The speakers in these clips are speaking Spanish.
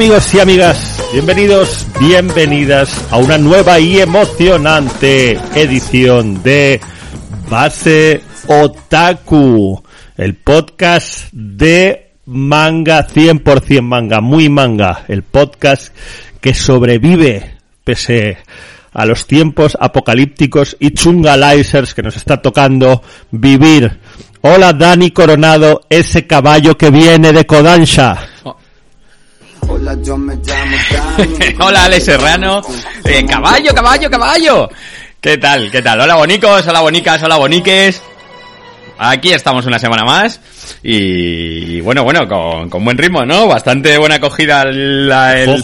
Amigos y amigas, bienvenidos, bienvenidas a una nueva y emocionante edición de Base Otaku, el podcast de manga, 100% manga, muy manga, el podcast que sobrevive pese a los tiempos apocalípticos y chungalizers que nos está tocando vivir. Hola Dani Coronado, ese caballo que viene de Kodansha. Hola, yo me llamo Hola, Alex Serrano. Eh, caballo, caballo, caballo. ¿Qué tal? ¿Qué tal? Hola, bonicos, hola, bonicas, hola, boniques. Aquí estamos una semana más y, bueno, bueno, con, buen ritmo, ¿no? Bastante buena acogida el,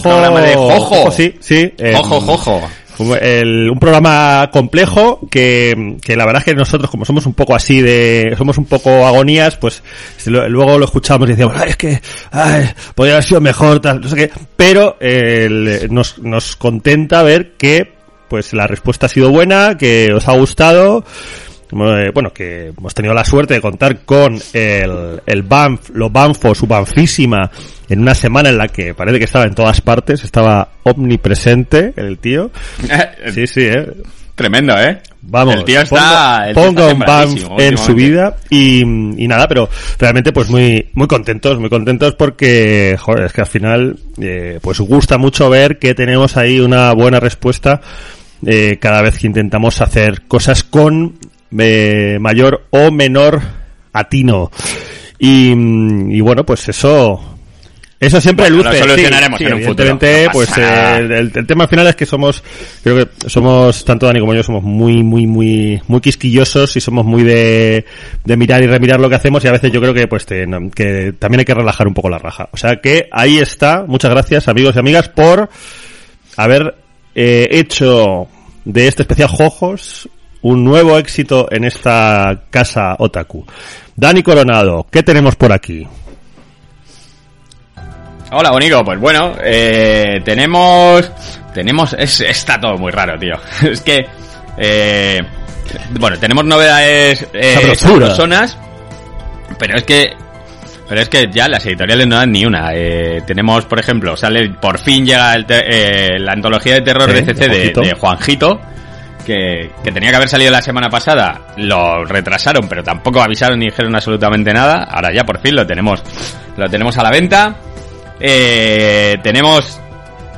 programa de Jojo. sí, sí. Jojo, Jojo un programa complejo que, que, la verdad es que nosotros como somos un poco así de somos un poco agonías pues luego lo escuchamos y decíamos ay, es que ay, podría haber sido mejor tal no sé qué. Pero nos, nos contenta ver que pues la respuesta ha sido buena que os ha gustado bueno, que hemos tenido la suerte de contar con el, el Banff, lo Banfo, su Banfísima, en una semana en la que parece que estaba en todas partes, estaba omnipresente el tío. Sí, sí, eh. Tremendo, ¿eh? Vamos, el tío está, ponga, un Banff en su vida y, y, nada, pero realmente pues muy muy contentos, muy contentos porque, joder, es que al final eh, pues gusta mucho ver que tenemos ahí una buena respuesta eh, cada vez que intentamos hacer cosas con eh, mayor o menor atino. Y, y bueno, pues eso eso siempre luce. Lo solucionaremos en un futuro. pues el, tema final es que somos, creo que somos, tanto Dani como yo, somos muy, muy, muy, muy quisquillosos y somos muy de, de mirar y remirar lo que hacemos y a veces yo creo que pues que también hay que relajar un poco la raja. O sea que ahí está. Muchas gracias amigos y amigas por haber eh, hecho de este especial Jojos un nuevo éxito en esta casa otaku. Dani Coronado, ¿qué tenemos por aquí? Hola, Bonico. Pues bueno, eh, tenemos... Tenemos... Es, está todo muy raro, tío. es que... Eh, bueno, tenemos novedades eh, personas, pero es que pero es que ya las editoriales no dan ni una. Eh, tenemos, por ejemplo, sale por fin llega el eh, la antología de terror de CC de, de, Juanjito, que, tenía que haber salido la semana pasada, lo retrasaron, pero tampoco avisaron ni dijeron absolutamente nada. Ahora ya por fin lo tenemos, lo tenemos a la venta. Eh, tenemos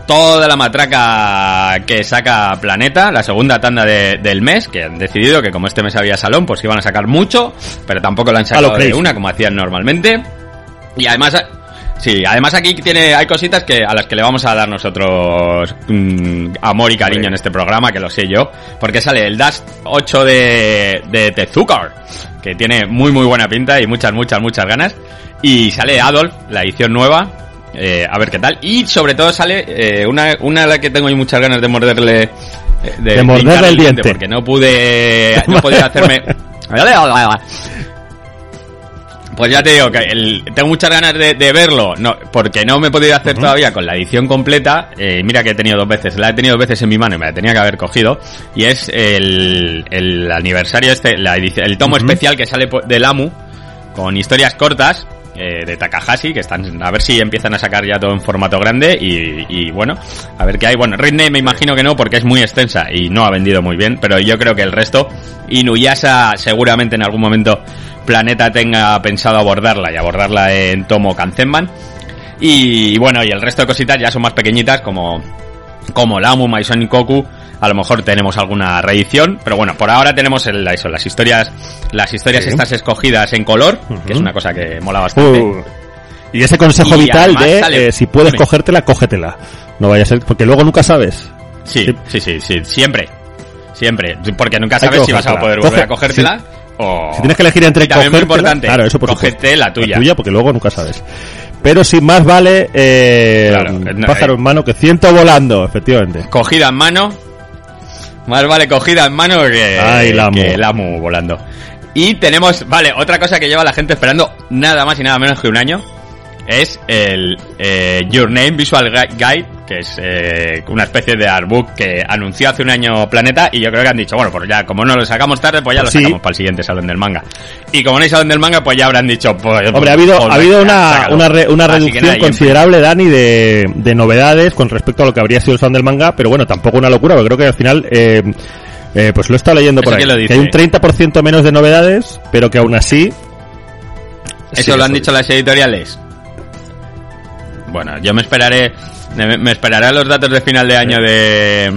toda la matraca que saca Planeta, la segunda tanda del mes, que han decidido que como este mes había salón, pues iban a sacar mucho, pero tampoco lo han sacado de una como hacían normalmente. Y además Sí, además aquí tiene, hay cositas que a las que le vamos a dar nosotros mm, amor y cariño en este programa, que lo sé yo, porque sale el Dust 8 de, de Tezuka, que tiene muy muy buena pinta y muchas, muchas, muchas ganas, y sale Adolf, la edición nueva, eh, a ver qué tal, y sobre todo sale eh, una, una a la que tengo muchas ganas de morderle, eh, de, morderle el diente, porque no pude, no podía hacerme... Pues ya te digo que tengo muchas ganas de, verlo, no, porque no me he podido hacer todavía con la edición completa. Eh, mira que he tenido dos veces, la he tenido dos veces en mi mano y me la tenía que haber cogido. Y es el, el aniversario este, la el tomo especial que sale del AMU con historias cortas eh, de Takahashi, que están, a ver si empiezan a sacar ya todo en formato grande y, bueno, a ver qué hay. Bueno, Ridney me imagino que no, porque es muy extensa y no ha vendido muy bien, pero yo creo que el resto, Inuyasha seguramente en algún momento Planeta tenga pensado abordarla y abordarla en tomo Kanzenban. Y, bueno, y el resto de cositas ya son más pequeñitas como, como Lamu, Maison y Koku. A lo mejor tenemos alguna reedición, pero bueno, por ahora tenemos el, eso, las historias, las historias estas escogidas en color, que es una cosa que mola bastante. Uh, y ese consejo Y vital de sale- eh, si puedes Dime. cogértela, cógetela. No vaya a ser, porque luego nunca sabes. Sí, sí, sí, sí, siempre. Siempre. Porque nunca sabes si vas a poder volver Coge- a cogértela o... Si tienes que elegir entre Y también muy importante, claro, eso por cógete la tuya. La tuya, porque luego nunca sabes. Pero sin más vale eh, Claro, pájaro eh. en mano que ciento volando, efectivamente. Cogida en mano. Más vale cogida en mano que, Ay, la que el Amu volando. Y tenemos, vale, otra cosa que lleva la gente esperando nada más y nada menos que un año. Es el eh, Your Name Visual Gui- Guide, que es eh, una especie de artbook que anunció hace un año Planeta y yo creo que han dicho, bueno, pues ya, como no lo sacamos tarde, pues ya lo Sí. sacamos para el siguiente Salón del Manga. Y como no hay Salón del Manga, pues ya habrán dicho, pues... Hombre, ha habido, pues ha habido venga, una, una, re- reducción nada, considerable, Dani, de, de novedades con respecto a lo que habría sido el sound del manga, pero bueno, tampoco una locura, porque creo que al final, eh, eh, pues lo he estado leyendo por ¿Eso ahí, que hay un dice? 30% menos de novedades, pero que aún así... ¿Eso Sí, lo han dicho las editoriales? Bueno, yo me esperaré me, me los datos de final de año de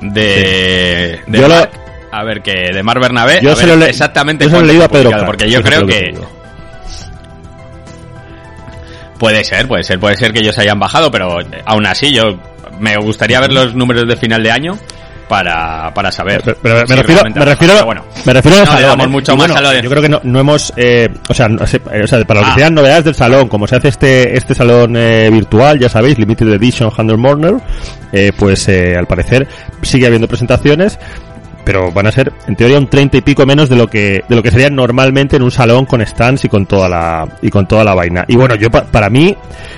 de, de Yo lo- Marc, a ver que de Mar Bernabé Yo a se ver lo le- exactamente yo se lo he cuánto leído a Pedro porque yo creo que puede ser, puede ser, puede ser que ellos hayan bajado, pero aún así yo me gustaría ver los números de final de año para, para saber. Pero, pero me, refiero, me refiero. Bueno, me refiero al no le salón. damos mucho más bueno, a Yo creo que no, no hemos, eh, o sea, no eh, o sea, para lo que Ah. sean novedades del salón, como se hace este este salón eh, virtual, ya sabéis, Limited Edition Handel Morner, eh, pues eh, al parecer sigue habiendo presentaciones, pero van a ser en teoría un 30 y pico menos de lo que de lo que sería normalmente en un salón con stands y con toda la y con toda la vaina. Y bueno, yo pa- para mí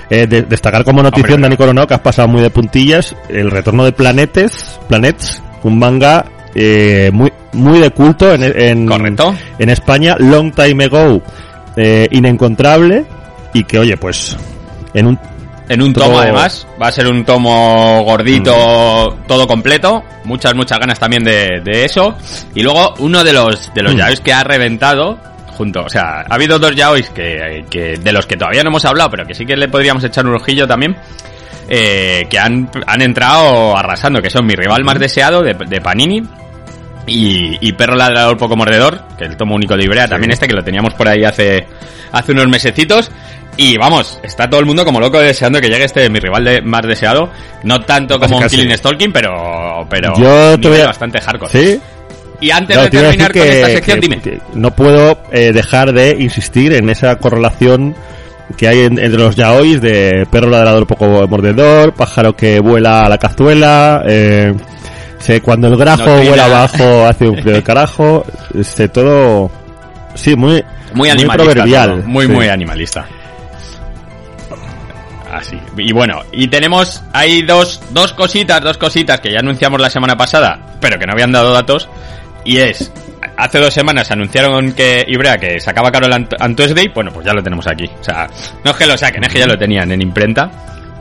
eh, de- destacar como notición Dani Coronado que has pasado muy de puntillas el retorno de Planetes, Planets, un manga eh, muy muy de culto en, en Correcto. en España long time ago eh, inencontrable y que oye pues en un En un tomo, además. Va a ser un tomo gordito, todo completo. Muchas, muchas ganas también de, de eso. Y luego, uno de los, de los Mm. yaois que ha reventado, junto, o sea, ha habido dos yaois que, que, de los que todavía no hemos hablado, pero que sí que le podríamos echar un ojillo también. eh, que han, han entrado arrasando, que son mi rival más deseado de, de Panini. Y, y Perro Ladrador Poco Mordedor, que es el tomo único de Ibrea, también este que lo teníamos por ahí hace, hace unos mesecitos. Y vamos, está todo el mundo como loco deseando que llegue este mi rival de, más deseado. No tanto como un. Killing Stalking, pero, pero Yo te voy a- bastante hardcore. sí Y antes No, de terminar con esta que- sección, que- dime. que no puedo eh, dejar de insistir en esa correlación que hay en- entre los yaois de perro ladrador poco mordedor, pájaro que vuela a la cazuela, eh, cuando el grajo No vuela abajo hace un frío de carajo, este todo sí muy Muy animalista. proverbial, todo, muy, sí. muy animalista. Así. Y bueno, y tenemos, hay dos, dos cositas, dos cositas que ya anunciamos la semana pasada, pero que no habían dado datos. Y es, hace dos semanas anunciaron que Ibrea que sacaba Carol Ant on Tuesday, bueno, pues ya lo tenemos aquí. O sea, no es que lo saquen, es que ya lo tenían en imprenta.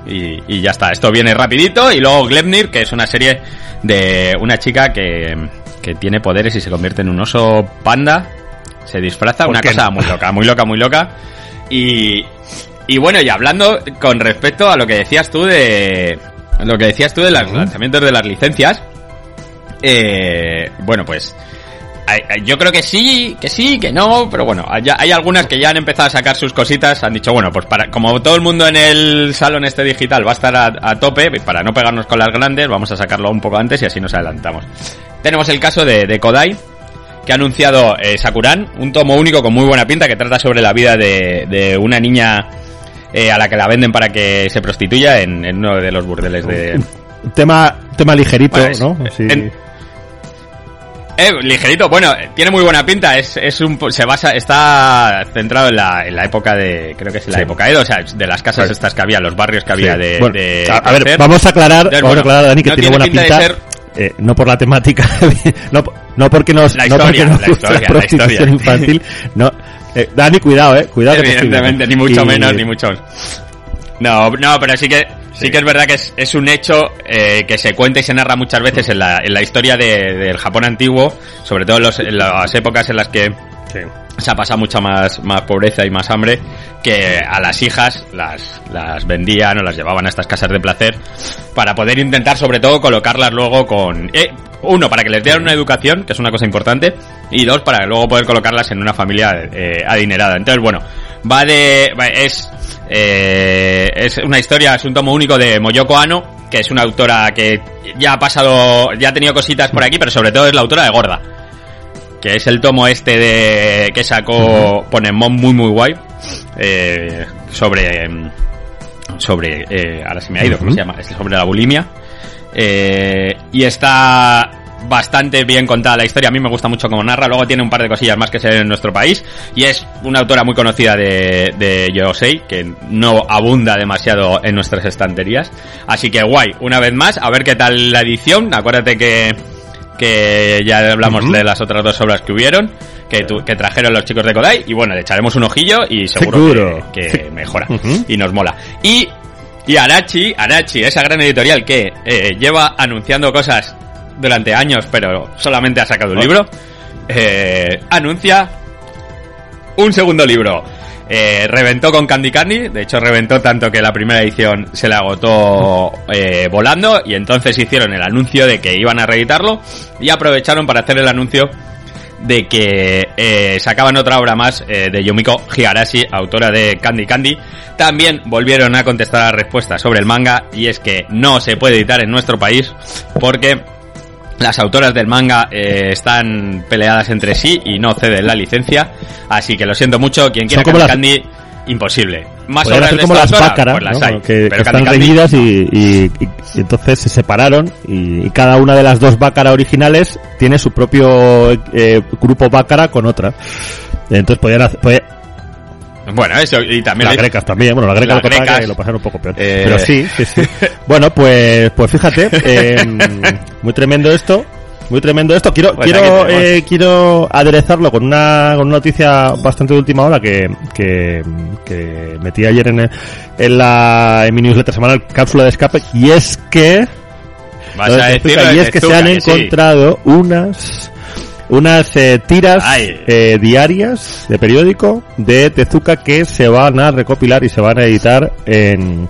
Y, y ya está, esto viene rapidito. Y luego Glepnir, que es una serie de una chica que, que tiene poderes y se convierte en un oso panda. Se disfraza, ¿Por una cosa no? muy loca, muy loca, muy loca. Y, y bueno, y hablando con respecto a lo que decías tú de lo que decías tú de los lanzamientos de las licencias, eh, bueno, pues yo creo que sí, que sí, que no, pero bueno, hay, hay algunas que ya han empezado a sacar sus cositas, han dicho, bueno, pues para como todo el mundo en el salón este digital va a estar a, a tope, para no pegarnos con las grandes, vamos a sacarlo un poco antes y así nos adelantamos. Tenemos el caso de, de Kodai, que ha anunciado eh, Sakuran, un tomo único con muy buena pinta que trata sobre la vida de, de una niña eh, a la que la venden para que se prostituya en, en uno de los burdeles de... Tema tema ligerito, Bueno, es- ¿no? Sí. en- Eh, ligerito, bueno, tiene muy buena pinta, es, es un, se basa, está centrado en la, en la época de, creo que es la Sí. época Edo, o sea, de las casas estas que había, los barrios que había Sí. de, Bueno, de a, a ver, vamos a aclarar, Entonces, vamos a bueno, aclarar, Dani, que no tiene, buena pinta de pinta. ser- eh, no por la temática, no, no porque nos, La no porque historia, nos la historia, la la prostitución historia. infantil. No, eh, Dani, cuidado, eh, cuidado. que Evidentemente, ni viendo. mucho Y- menos, ni mucho No, no, pero sí que sí, Sí. que es verdad que es, es un hecho eh, que se cuenta y se narra muchas veces en la, en la historia de- del Japón antiguo, sobre todo en, los- en las épocas en las que se ha pasado mucha más, más pobreza y más hambre que a las hijas las, las vendían o las llevaban a estas casas de placer para poder intentar sobre todo colocarlas luego con... Eh, uno, para que les dieran una educación, que es una cosa importante, y dos, para luego poder colocarlas en una familia eh, adinerada. Entonces, bueno, va de... es... Eh, es una historia, es un tomo único de Moyoko Ano, que es una autora que ya ha pasado, ya ha tenido cositas por aquí, pero sobre todo es la autora de Gorda que es el tomo este de que sacó Ponemon muy muy guay eh, sobre sobre eh, ahora se me ha ido cómo se llama es sobre la bulimia eh, y está bastante bien contada la historia. A mí me gusta mucho como narra. Luego tiene un par de cosillas más que se ven en nuestro país. Y es una autora muy conocida de, de Yosei que no abunda demasiado en nuestras estanterías. Así que guay una vez más a ver qué tal la edición. Acuérdate que que ya hablamos de las otras dos obras que hubieron, que, que trajeron los chicos de Kodai, y bueno, le echaremos un ojillo y seguro, que, mejora y nos mola. Y, y Arachi, Arachi, esa gran editorial que eh, lleva anunciando cosas durante años, pero solamente ha sacado un libro, eh, anuncia un segundo libro. Eh, reventó con Candy Candy, de hecho reventó tanto que la primera edición se la agotó eh, volando y entonces hicieron el anuncio de que iban a reeditarlo y aprovecharon para hacer el anuncio de que eh, sacaban otra obra más de Yumiko Higarashi, autora de Candy Candy. También volvieron a contestar la respuesta sobre el manga y es que no se puede editar en nuestro país porque las autoras del manga eh, están peleadas entre sí y no ceden la licencia, así que lo siento mucho. Quien quiera Candy Candy, imposible. Más obras de como las Bácaras, pues que, están reñidas y, entonces se separaron y, cada una de las dos Bácara originales tiene su propio eh, grupo Bácara con otra. Entonces podían hacer, bueno, eso, y también... Las grecas también, bueno, las grecas, lo, lo pasaron un poco peor. Eh. Pero sí, sí, sí. bueno, pues, pues fíjate, eh, muy tremendo esto. Muy tremendo esto. Quiero, pues quiero, eh, quiero aderezarlo con una, con una noticia bastante de última hora que, que, que metí ayer en, en la en mi newsletter semanal cápsula de escape y es que Vas a decir y es que se han encontrado unas unas eh, tiras eh, diarias de periódico de Tezuka que se van a recopilar y se van a editar en,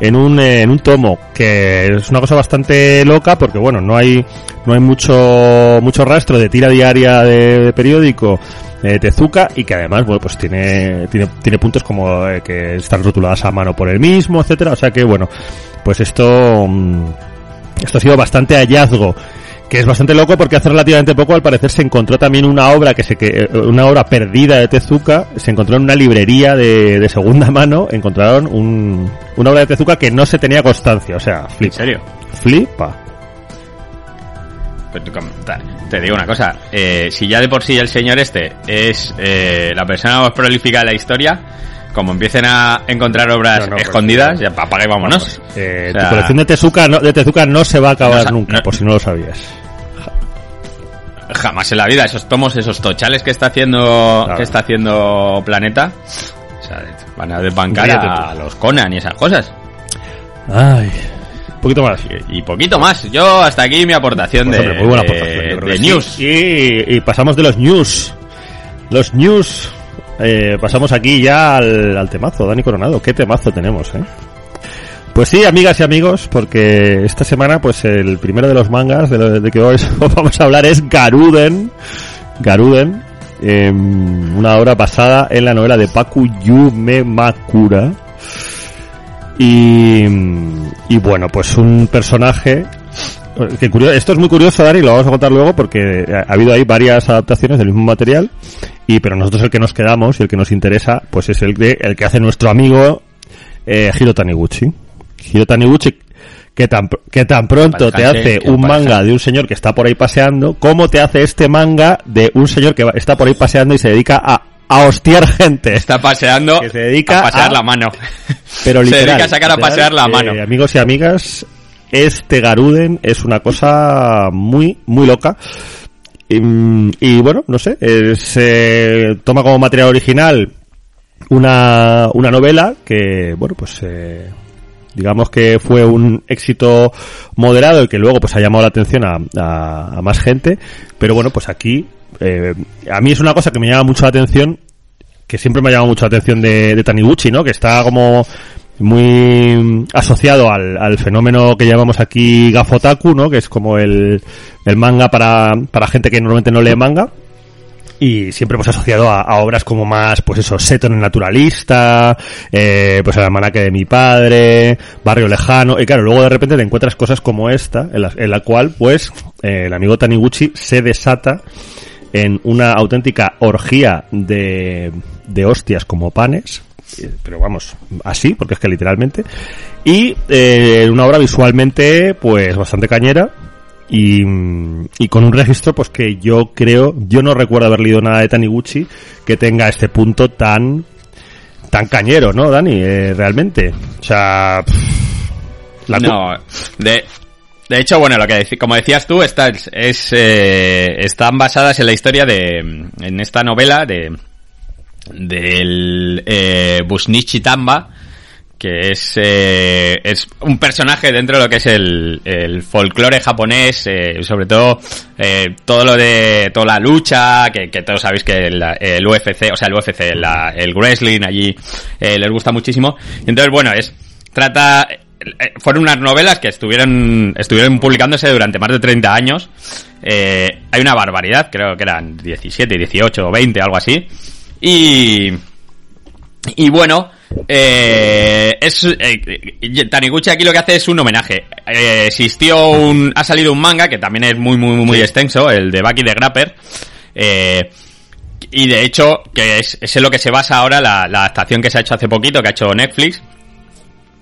en un, en un tomo que es una cosa bastante loca porque bueno no hay no hay mucho mucho rastro de tira diaria de, periódico de Tezuka y que además bueno pues tiene tiene, tiene puntos como eh, que están rotuladas a mano por él mismo etcétera. O sea que bueno pues esto mm, esto ha sido bastante hallazgo que es bastante loco porque hace relativamente poco al parecer se encontró también una obra que se que eh, una obra perdida de Tezuka. Se encontró en una librería de, de segunda mano. Encontraron un, una obra de Tezuka que no se tenía constancia. O sea flipa. ¿En serio? flipa. Pues te digo una cosa, eh, si ya de por sí el señor este es eh, la persona más prolífica de la historia, como empiecen a encontrar obras pues, escondidas, ya apaga y vámonos. Eh, tu colección de Tezuka, no, de Tezuka no se va a acabar nunca, por si no lo sabías jamás en la vida esos tomos, esos tochales que está haciendo que está haciendo Planeta, o sea, van a desbancar a los Conan y esas cosas. Ay, poquito más. Y, poquito más. Yo hasta aquí mi aportación pues, de, muy buena aportación, de, news. Y, pasamos de los news. Los news. Eh, pasamos aquí ya al, temazo, Dani Coronado. ¿Qué temazo tenemos, eh? Pues sí, amigas y amigos, porque esta semana, pues el primero de los mangas de, que hoy vamos a hablar es Garuden. Garuden, em, una obra basada en la novela de Paku Yume Makura. Y, y bueno, pues un personaje que curioso, esto es muy curioso, Dari, lo vamos a contar luego porque ha habido ahí varias adaptaciones del mismo material y pero nosotros el que nos quedamos y el que nos interesa pues es el de el que hace nuestro amigo eh, Hiro Taniguchi. Hiro Taniguchi que tan, que tan pronto te hace un manga de un señor que está por ahí paseando, como te hace este manga de un señor que está por ahí paseando y se dedica a, a hostiar gente. Está paseando que se dedica a pasear la mano. Pero literal, se dedica a sacar a pasear la mano. Eh, amigos y amigas, este Garuden es una cosa muy, muy loca. Y, bueno, no sé, se toma como material original una, una novela que, bueno, pues eh, digamos que fue un éxito moderado y que luego pues ha llamado la atención a, más gente, pero bueno, pues aquí eh, a mí es una cosa que me llama mucho la atención, que siempre me ha llamado mucho la atención de Taniguchi, ¿no? Que está como muy asociado al, al fenómeno que llamamos aquí Gafotaku, ¿no? Que es como el, el manga para, para gente que normalmente no lee manga y siempre hemos asociado a, obras como más, pues eso, Seton naturalista, eh, pues el almanaque de mi padre, Barrio Lejano, y claro, luego de repente te encuentras cosas como esta, en la, en la cual, pues, eh, el amigo Taniguchi se desata en una auténtica orgía de, de hostias como panes, eh, pero vamos, así, porque es que literalmente, y eh, una obra visualmente, pues, bastante cañera, y, y, con un registro pues que yo creo, yo no recuerdo haber leído nada de Taniguchi que tenga este punto tan tan cañero, ¿no, Dani? Eh, realmente. O sea, la no, de de hecho, bueno, lo que como decías tú, es, eh, están basadas en la historia de, en esta novela de del eh, Busnichi Tamba, que es, eh, es un personaje dentro de lo que es el, el folclore japonés, eh, sobre todo eh, todo lo de toda la lucha, que, todos sabéis que el, UFC, o sea, el UFC, la, el wrestling allí eh, les gusta muchísimo. Entonces, bueno, es trata fueron unas novelas que estuvieron estuvieron publicándose durante más de 30 años. Eh, hay una barbaridad, creo que eran 17, 18 o 20, algo así. Y y bueno, eh, es eh, Taniguchi aquí lo que hace es un homenaje. Eh, existió un, ha salido un manga que también es muy muy muy extenso, el de Baki de Grapper. Eh, y de hecho, que es, es en lo que se basa ahora la, la adaptación que se ha hecho hace poquito, que ha hecho Netflix.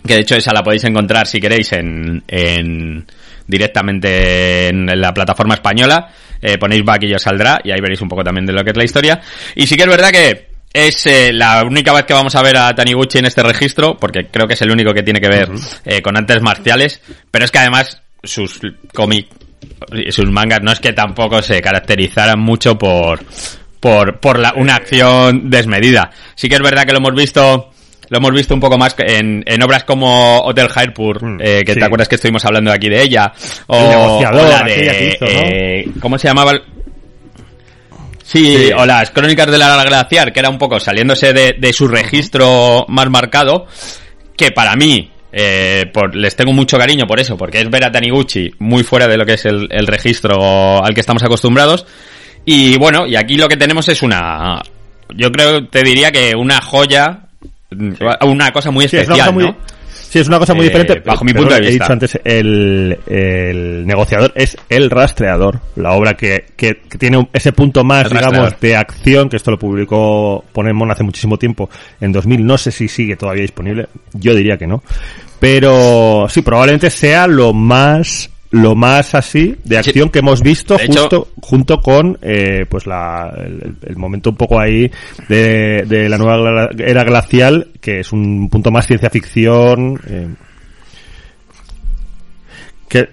Que de hecho esa la podéis encontrar si queréis en, en directamente en la plataforma española. Eh, ponéis Baki y os saldrá y ahí veréis un poco también de lo que es la historia. Y sí que es verdad que es eh, la única vez que vamos a ver a Taniguchi en este registro, porque creo que es el único que tiene que ver eh, con artes marciales, pero es que además sus cómics y sus mangas no es que tampoco se caracterizaran mucho por por, por la, una acción desmedida. Sí que es verdad que lo hemos visto lo hemos visto un poco más en, en obras como Hotel Hairpur, mm, eh, que te acuerdas que estuvimos hablando aquí de ella, o, o la de, eh, ¿cómo se llamaba? Sí, o las crónicas de la glaciar, que era un poco saliéndose de, de su registro más marcado, que para mí, eh, por, les tengo mucho cariño por eso, porque es ver a Taniguchi muy fuera de lo que es el, el registro al que estamos acostumbrados. Y bueno, y aquí lo que tenemos es una, yo creo, te diría que una joya, una cosa muy especial, ¿no? Sí, es una cosa muy Eh, diferente. bajo mi punto de He vista. dicho antes, el, el negociador es el rastreador. La obra que, que, que tiene ese punto más, El digamos, rastreador. de acción, que esto lo publicó Ponemon hace muchísimo tiempo, en 2000. No sé si sigue todavía disponible. Yo diría que no. Pero sí, probablemente sea lo más lo más así de acción que hemos visto De hecho- justo junto con eh, pues la el, el momento un poco ahí de, de la nueva era glacial que es un punto más ciencia ficción eh, que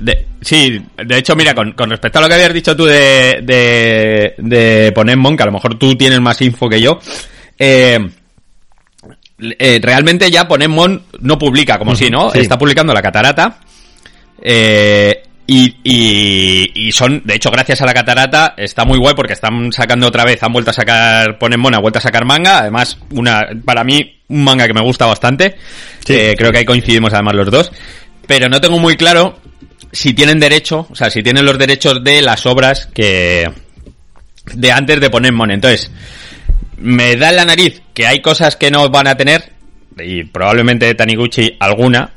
De- sí, de hecho, mira, con, con respecto a lo que habías dicho tú de, de, de Ponemon, que a lo mejor tú tienes más info que yo, eh, eh, realmente ya Ponemon no publica, como si, ¿no? sí. Está publicando La Catarata, eh, y, y, y son, de hecho, gracias a la catarata, está muy guay porque están sacando otra vez, han vuelto a sacar, Ponemon ha vuelto a sacar manga, además, una, para mí, un manga que me gusta bastante, Sí. Eh, creo que ahí coincidimos además los dos, pero no tengo muy claro si tienen derecho, o sea, si tienen los derechos de las obras que, de antes de Ponemon, entonces, me da en la nariz que hay cosas que no van a tener, y probablemente de Taniguchi alguna,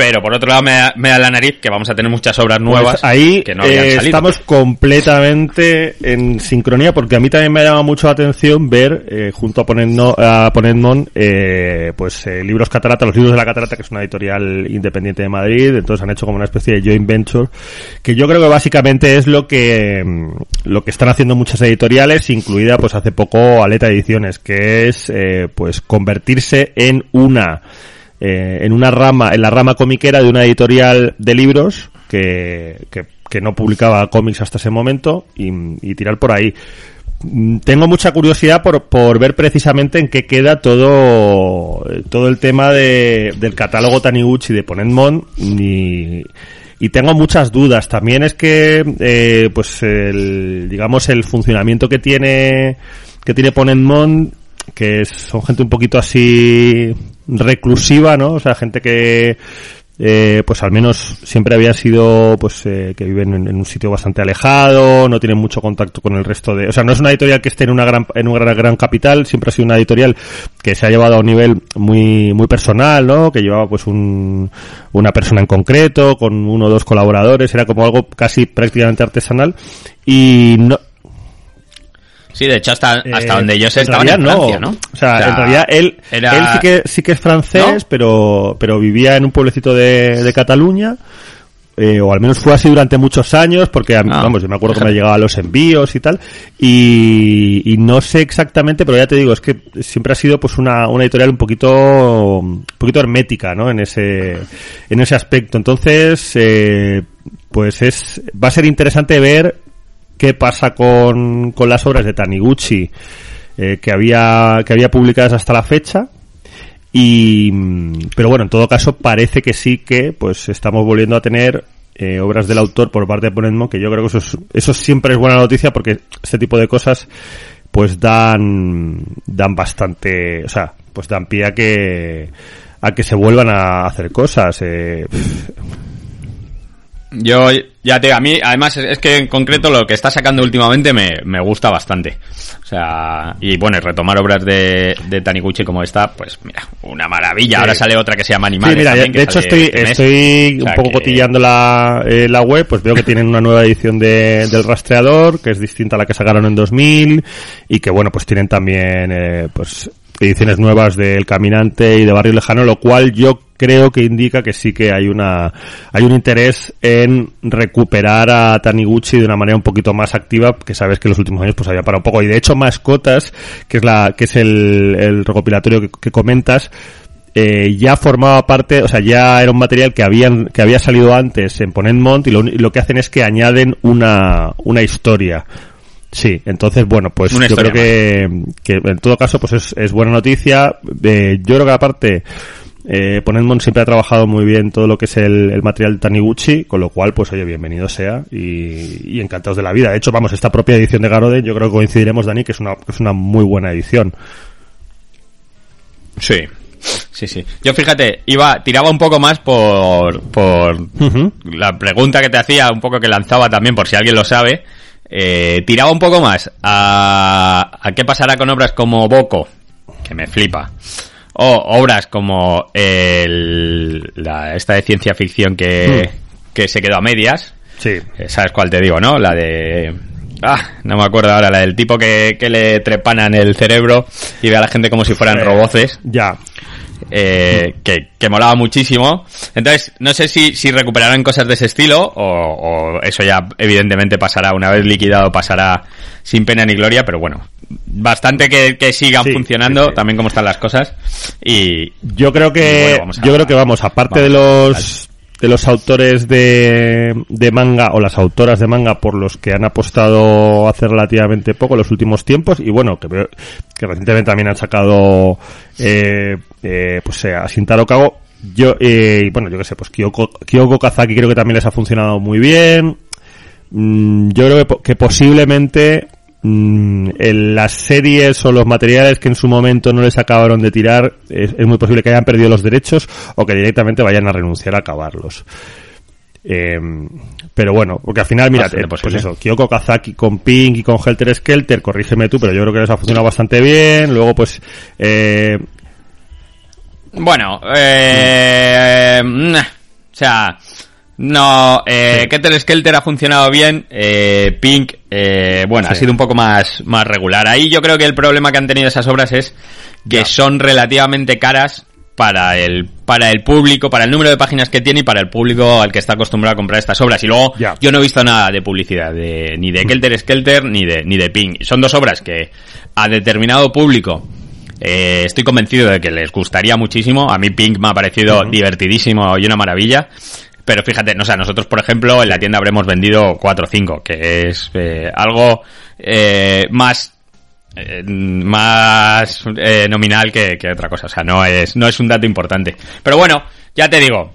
pero por otro lado me da, me da la nariz que vamos a tener muchas obras nuevas Pues ahí que no habían eh, salido. estamos completamente en sincronía porque a mí también me ha llamado mucho la atención ver eh, junto a Ponenno- a Ponenmon eh, pues eh, libros catarata, los libros de la catarata que es una editorial independiente de Madrid, entonces han hecho como una especie de joint venture que yo creo que básicamente es lo que mm, lo que están haciendo muchas editoriales, incluida pues hace poco Aleta Ediciones, que es eh, pues convertirse en una eh, en una rama, en la rama comiquera de una editorial de libros que, que, que no publicaba cómics hasta ese momento y, y tirar por ahí. Mm, Tengo mucha curiosidad por, por ver precisamente en qué queda todo, todo el tema de, del catálogo Taniguchi de Ponenmon y y tengo muchas dudas. También es que, eh, pues, el, digamos, el funcionamiento que tiene, que tiene Ponenmont, que son gente un poquito así reclusiva, ¿no? O sea, gente que, eh, pues al menos siempre había sido pues eh, que viven en, un sitio bastante alejado, no tienen mucho contacto con el resto de, o sea, no es una editorial que esté en una gran en una gran, gran capital, siempre ha sido una editorial que se ha llevado a un nivel muy muy personal, ¿no? Que llevaba pues un, una persona en concreto con uno o dos colaboradores, era como algo casi prácticamente artesanal y no Sí, de hecho, hasta, hasta donde yo sé, estaba en Francia, ¿no? O sea, en realidad él, él sí que, sí que es francés, pero, pero vivía en un pueblecito de, de Cataluña. Eh, o al menos fue así durante muchos años, porque ah, vamos, yo me acuerdo que me llegaban los envíos y tal, y, y, no sé exactamente, pero ya te digo, es que siempre ha sido pues una, una editorial un poquito, un poquito hermética, ¿no? En ese, en ese aspecto. Entonces, eh, pues es, va a ser interesante ver qué pasa con, con las obras de Taniguchi eh, que había que había publicadas hasta la fecha y pero bueno en todo caso parece que sí que pues estamos volviendo a tener eh, obras del autor por parte de Ponenmo que yo creo que eso eso siempre es buena noticia porque este tipo de cosas pues dan dan bastante o sea pues dan pie a que a que se vuelvan a hacer cosas eh, yo ya te a mí además es que en concreto lo que está sacando últimamente me, me gusta bastante. O sea, y bueno, retomar obras de, de Taniguchi como esta, pues mira, una maravilla. Ahora sale otra que se llama Animales. mira, de hecho estoy, este estoy un poco cotillando la, eh, la web, pues veo que tienen una nueva edición de, del rastreador, que es distinta a la que sacaron en 2000, y que bueno, pues tienen también, eh, pues ediciones nuevas del Caminante y de Barrio Lejano, lo cual yo creo que indica que sí que hay una hay un interés en recuperar a Taniguchi de una manera un poquito más activa, que sabes que en los últimos años pues había parado un poco. Y de hecho Mascotas, que es la que es el, el recopilatorio que, comentas, eh, ya formaba parte, o sea, ya era un material que habían que había salido antes en Ponentmont y lo, lo que hacen es que añaden una una historia. Sí, entonces, bueno, pues yo creo que, que, en todo caso pues es, es buena noticia. Eh, yo creo que aparte, eh, Ponenmon siempre ha trabajado muy bien todo lo que es el, el material de Taniguchi, con lo cual, pues oye, bienvenido sea y, y, encantados de la vida. De hecho, vamos, esta propia edición de Garoden, yo creo que coincidiremos, Dani, que es una, que es una muy buena edición. Sí, Sí, sí. Yo fíjate, iba, tiraba un poco más por, por la pregunta que te hacía, un poco que lanzaba también, por si alguien lo sabe. Eh, tiraba un poco más a, a qué pasará con obras como Boco, que me flipa. O obras como el, la, esta de ciencia ficción que, hmm. que se quedó a medias. Sí. Eh, ¿Sabes cuál te digo, no? La de... Ah, no me acuerdo ahora, la del tipo que, que le trepanan el cerebro y ve a la gente como si fueran eh, roboces. Ya eh, que, que, molaba muchísimo. Entonces, no sé si, si recuperarán cosas de ese estilo o, o, eso ya evidentemente pasará, una vez liquidado pasará sin pena ni gloria, pero bueno, bastante que, que sigan funcionando también como están las cosas y yo creo que yo creo que vamos aparte de los de los autores de, de manga o las autoras de manga por los que han apostado hace relativamente poco en los últimos tiempos y bueno que, que recientemente también han sacado eh, eh, pues eh, a Shintaro Kago. Yo eh, bueno yo que sé pues Kyoko, Kyoko Kazaki creo que también les ha funcionado muy bien. Mm, yo creo que, que posiblemente Mm, en las series o los materiales que en su momento no les acabaron de tirar, es, muy posible que hayan perdido los derechos o que directamente vayan a renunciar a acabarlos. Em, pero bueno, porque al final, mira, eh, pues eso, Kyoko Kazaki con Pink y con Helter Skelter, corrígeme tú, pero yo creo que les ha funcionado bastante bien. Luego, pues, eh... Bueno, eh, mm, o sea, no, eh, Keter Skelter ha funcionado bien. Eh, Pink, eh, bueno, ha sido un poco más, más regular. Ahí yo creo que el problema que han tenido esas obras es que son relativamente caras para el, para el público, para el número de páginas que tiene y para el público al que está acostumbrado a comprar estas obras. Y luego, yo no he visto nada de publicidad, de, ni de Kelter Skelter ni de, ni de Pink. Son dos obras que a determinado público eh, estoy convencido de que les gustaría muchísimo. A mí Pink me ha parecido divertidísimo y una maravilla. Pero fíjate, no, o sea, nosotros, por ejemplo, en la tienda habremos vendido 4 o 5, que es eh, algo eh, más eh, más eh, nominal que, que, otra cosa. O sea, no es, no es un dato importante. Pero bueno, ya te digo,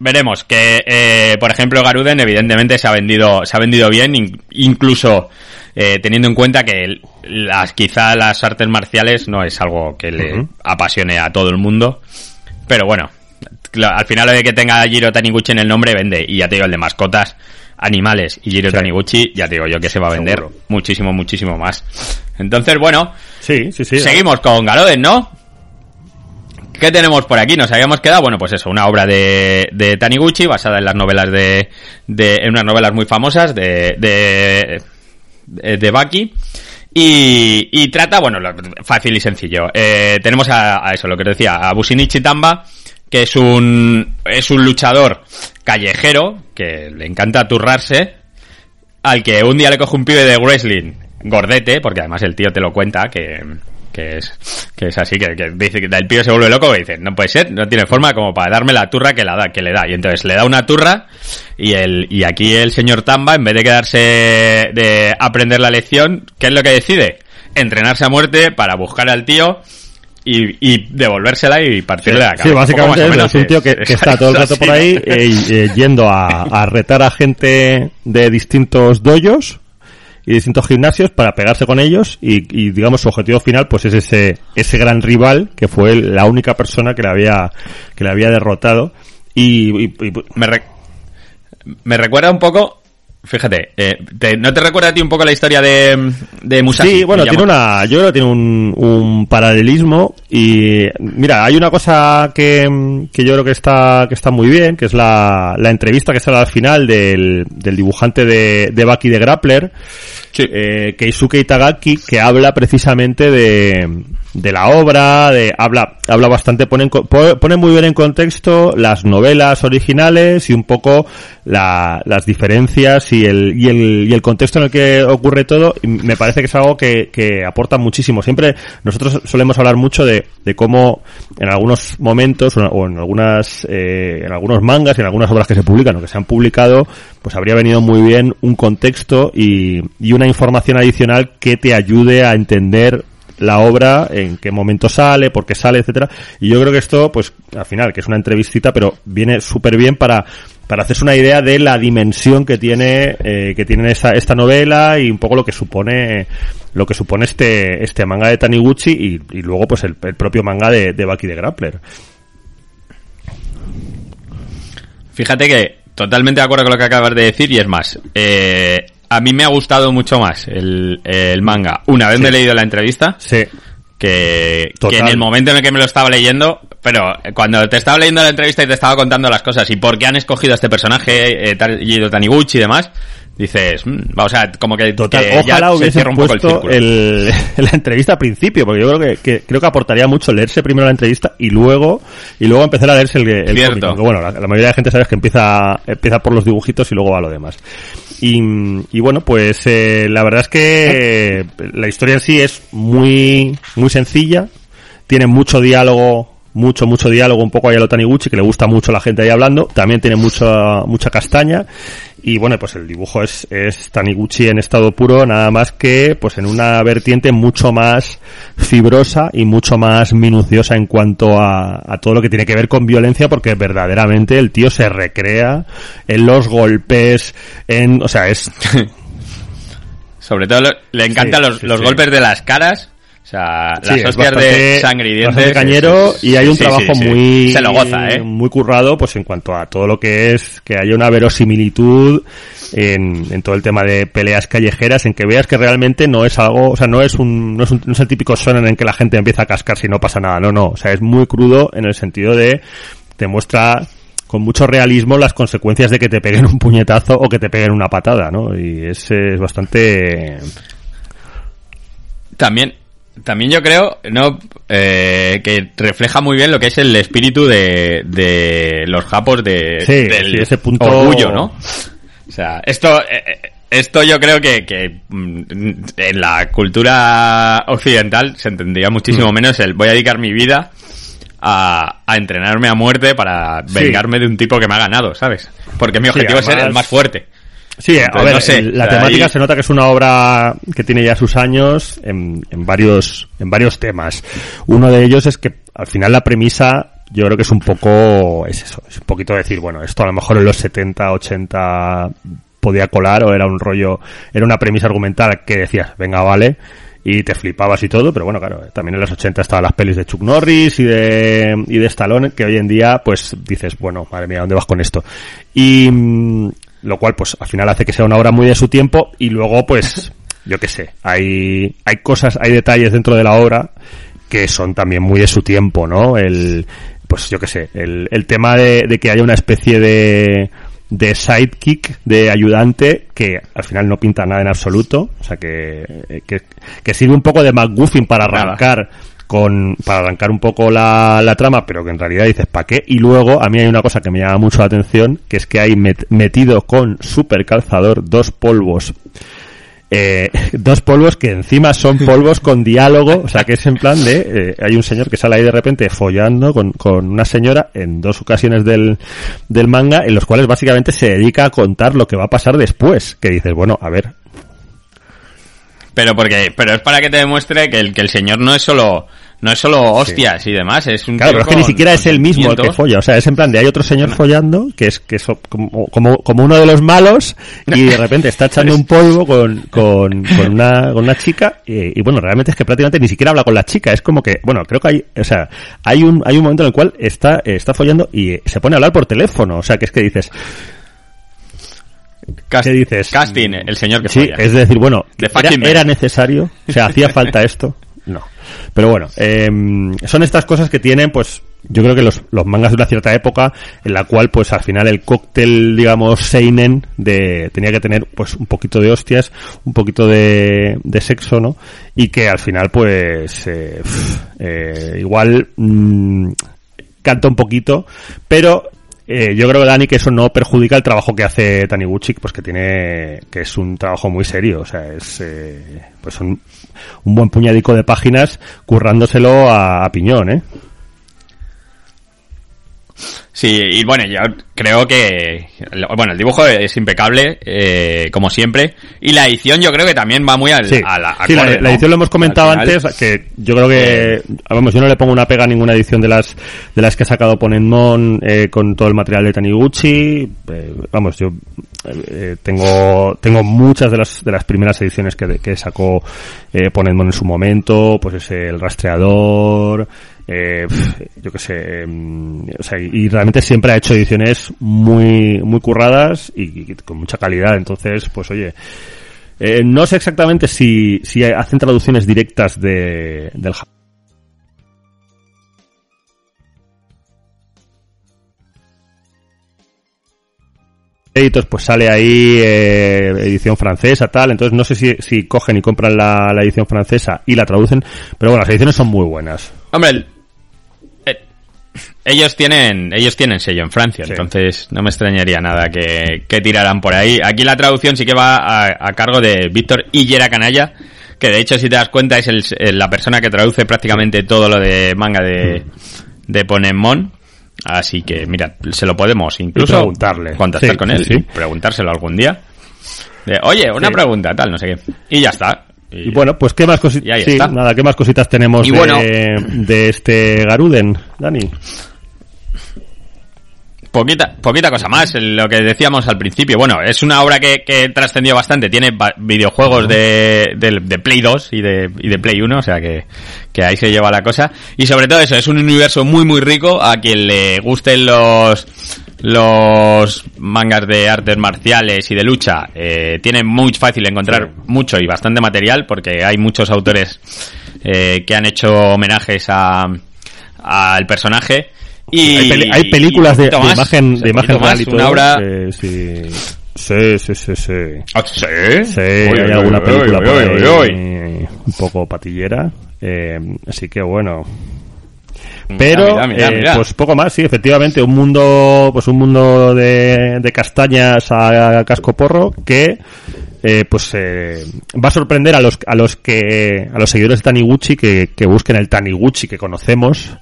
veremos que, eh, por ejemplo, Garuden evidentemente se ha vendido, se ha vendido bien, incluso eh, teniendo en cuenta que las, quizá las artes marciales no es algo que le apasione a todo el mundo, pero bueno, al final lo de que tenga Jiro Taniguchi en el nombre vende, y ya te digo, el de mascotas, animales y Jiro Taniguchi, ya te digo yo que se va a vender muchísimo, muchísimo más. Entonces, bueno, sí, sí, sí, seguimos con Garuden, ¿no? ¿Qué tenemos por aquí? Nos habíamos quedado, bueno, pues eso, una obra de, de Taniguchi basada en las novelas de, de en unas novelas muy famosas de, de, de Baki. Y, y trata, bueno, fácil y sencillo. Eh, tenemos a, a, eso, lo que decía, a Businichi Tamba, que es un, es un luchador callejero, que le encanta turrarse, al que un día le coge un pibe de wrestling gordete, porque además el tío te lo cuenta, que, que es que es así que, dice que el pibe se vuelve loco y dice no puede ser no tiene forma como para darme la turra que la da que le da y entonces le da una turra y el y aquí el señor Tamba en vez de quedarse de aprender la lección qué es lo que decide entrenarse a muerte para buscar al tío y, y devolvérsela y partirle la cabeza. Sí, básicamente es, un tío que, está todo el rato por ahí eh, eh, yendo a, a retar a gente de distintos doyos y distintos gimnasios para pegarse con ellos y, digamos su objetivo final pues es ese ese gran rival que fue la única persona que le había que le había derrotado. Y, me, me recuerda un poco Fíjate, eh, ¿no te recuerda a ti un poco la historia de, de Musashi? Sí, bueno, tiene una, yo creo que tiene un, un paralelismo y mira, hay una cosa que, que yo creo que está, que está muy bien, que es la, la entrevista que sale al final del, del dibujante de, de Baki de Grappler, sí. eh, Keisuke Itagaki, que habla precisamente de, de la obra, de, habla, habla bastante, pone, pone muy bien en contexto las novelas originales y un poco la, las diferencias y el, y, el, y el contexto en el que ocurre todo. Y me parece que es algo que, que aporta muchísimo. Siempre nosotros solemos hablar mucho de, de cómo en algunos momentos o en algunas, eh, en algunos mangas y en algunas obras que se publican o que se han publicado, pues habría venido muy bien un contexto y, y una información adicional que te ayude a entender la obra, en qué momento sale, por qué sale, etcétera. Y yo creo que esto, pues, al final, que es una entrevistita, pero viene súper bien para, para hacerse una idea de la dimensión que tiene, eh, que tiene esta, esta novela y un poco lo que supone, lo que supone este, este manga de Taniguchi y, luego, pues, el, propio manga de, de Baki de Grappler. Fíjate que totalmente de acuerdo con lo que acabas de decir y es más, eh, a mí me ha gustado mucho más el, el manga. Una vez me he leído la entrevista. Sí. Que, que, en el momento en el que me lo estaba leyendo, pero cuando te estaba leyendo la entrevista y te estaba contando las cosas y por qué han escogido a este personaje, eh, Taniguchi y demás, dices, mm, o sea, como que, Total, ojalá hubiese un poco el, la entrevista al principio, porque yo creo que, creo que aportaría mucho leerse primero la entrevista y luego y luego empezar a leerse el, el Cierto. bueno, la, mayoría de gente sabes que empieza empieza por los dibujitos y luego va lo demás. Y, y bueno, pues eh, la verdad es que la historia en sí es muy muy sencilla, tiene mucho diálogo mucho, mucho diálogo un poco ahí a lo Taniguchi, que le gusta mucho la gente ahí hablando, también tiene mucha, mucha castaña, y bueno, pues el dibujo es, es Taniguchi en estado puro, nada más que pues en una vertiente mucho más fibrosa y mucho más minuciosa en cuanto a, a todo lo que tiene que ver con violencia, porque verdaderamente el tío se recrea en los golpes, en, o sea, es... Sobre todo le encantan los, los golpes de las caras sea, las hostias de sangre y dientes. cañero y hay un trabajo muy, se lo goza, ¿eh? muy currado, pues en cuanto a todo lo que es, que haya una verosimilitud en, en todo el tema de peleas callejeras, en que veas que realmente no es algo, o sea, no es un, no es, un, no es el típico son en que la gente empieza a cascar si no pasa nada, no, no, o sea, es muy crudo en el sentido de, te muestra con mucho realismo las consecuencias de que te peguen un puñetazo o que te peguen una patada, ¿no? Y es, es bastante... También, también yo creo, ¿no? Eh, que refleja muy bien lo que es el espíritu de, de los japos de, del ese punto... orgullo, ¿no? O sea, esto, eh, eh, esto yo creo que, que mm, en la cultura occidental se entendería muchísimo mm. menos el voy a dedicar mi vida a, a entrenarme a muerte para vengarme de un tipo que me ha ganado, ¿sabes? Porque mi objetivo es ser el más fuerte. Sí, a ver, la temática se nota que es una obra que tiene ya sus años en, en, varios, en varios temas. Uno de ellos es que al final la premisa yo creo que es un poco, es eso, es un poquito decir, bueno, esto a lo mejor en los 70, 80 podía colar o era un rollo, era una premisa argumental que decías, venga, vale, y te flipabas y todo, pero bueno, claro, también en los 80 estaban las pelis de Chuck Norris y de, y de Stallone, que hoy en día, pues dices, bueno, madre mía, ¿dónde vas con esto? Y, mm, lo cual, pues al final hace que sea una obra muy de su tiempo y luego, pues, yo qué sé, hay, hay cosas, hay detalles dentro de la obra que son también muy de su tiempo, ¿no? El, pues yo qué sé, el, el tema de, de que haya una especie de, de sidekick, de ayudante, que al final no pinta nada en absoluto, o sea que, que, que sirve un poco de McGuffin para arrancar con, para arrancar un poco la, la trama, pero que en realidad dices, ¿para qué? Y luego, a mí hay una cosa que me llama mucho la atención, que es que hay met, metido con super calzador dos polvos eh, dos polvos que encima son polvos con diálogo, o sea que es en plan de, eh, hay un señor que sale ahí de repente follando con, con una señora en dos ocasiones del, del manga, en los cuales básicamente se dedica a contar lo que va a pasar después, que dices, bueno, a ver. Pero porque, pero es para que te demuestre que el, que el señor no es solo, no es solo hostias sí. y demás, es un Claro, pero es que ni siquiera es el mismo el que folla, o sea, es en plan de hay otro señor follando que es que es como, como, como uno de los malos y de repente está echando un polvo con, con, con una, con una chica y, y, bueno, realmente es que prácticamente ni siquiera habla con la chica, es como que, bueno, creo que hay, o sea, hay un, hay un momento en el cual está, está follando y se pone a hablar por teléfono, o sea, que es que dices, Cast ¿Qué dices? Casting, el señor que Sí, es decir, bueno, era, era necesario, o sea, hacía falta esto. No. Pero bueno, eh, son estas cosas que tienen, pues, yo creo que los, los mangas de una cierta época, en la cual, pues, al final el cóctel, digamos, seinen, de, tenía que tener, pues, un poquito de hostias, un poquito de, de sexo, ¿no? Y que al final, pues, eh, eh, igual, mmm, canta un poquito, pero eh, yo creo, Dani, que eso no perjudica el trabajo que hace Taniguchi, pues que tiene, que es un trabajo muy serio, o sea, es, eh, pues un, un, buen puñadico de páginas currándoselo a, a piñón, ¿eh? Sí, y bueno, yo creo que, bueno, el dibujo es impecable, eh, como siempre, y la edición yo creo que también va muy al, sí. a la, sí, la, la, edición lo hemos comentado antes, que yo creo que, vamos, yo no le pongo una pega a ninguna edición de las, de las que ha sacado Ponenmon, eh, con todo el material de Taniguchi, eh, vamos, yo, eh, tengo, tengo muchas de las, de las primeras ediciones que, que sacó, eh, Ponenmon en su momento, pues es el rastreador, eh, yo que sé, eh, o sea, y realmente siempre ha hecho ediciones muy, muy curradas y, con mucha calidad, entonces, pues oye, eh, no sé exactamente si, si hacen traducciones directas de, del créditos pues sale ahí eh, edición francesa tal. Entonces no sé si, si cogen y compran la, edición francesa y la traducen pero bueno las ediciones son muy buenas hombre eh, ellos tienen ellos tienen sello en Francia sí. entonces no me extrañaría nada que, que, tiraran por ahí aquí la traducción sí que va a, a cargo de Víctor Hillera Canalla que de hecho si te das cuenta es el, la persona que traduce prácticamente todo lo de manga de, de Ponemon Así que, mira, se lo podemos incluso preguntarle. contactar sí, con él, sí. preguntárselo algún día. De, Oye, una sí. pregunta, tal, no sé qué. Y ya está. Y, y bueno, pues qué más cositas. Sí, nada, qué más cositas tenemos de, bueno, de este Garuden, Dani. Poquita, poquita cosa más, lo que decíamos al principio. Bueno, es una obra que, que trascendió bastante. Tiene videojuegos de, de, de, Play 2 y de, y de Play 1, o sea que, que ahí se lleva la cosa. Y sobre todo eso, es un universo muy, muy rico. A quien le gusten los, los mangas de artes marciales y de lucha, eh, tiene muy fácil encontrar mucho y bastante material porque hay muchos autores eh, que han hecho homenajes a al personaje y, hay, peli hay películas de, de, imagen, de imagen real y todo. Una obra... Eh, sí. Sí, sí, sí, sí. ¿Ah, sí? Hay alguna película por ahí un poco patillera. Eh, así que bueno. Pero, mira, mira, mira, eh, pues poco más, sí, efectivamente, un mundo, pues un mundo de, de castañas a, a casco porro que, eh, pues eh, va a sorprender a los a los que a los seguidores de Taniguchi que, que busquen el Taniguchi que conocemos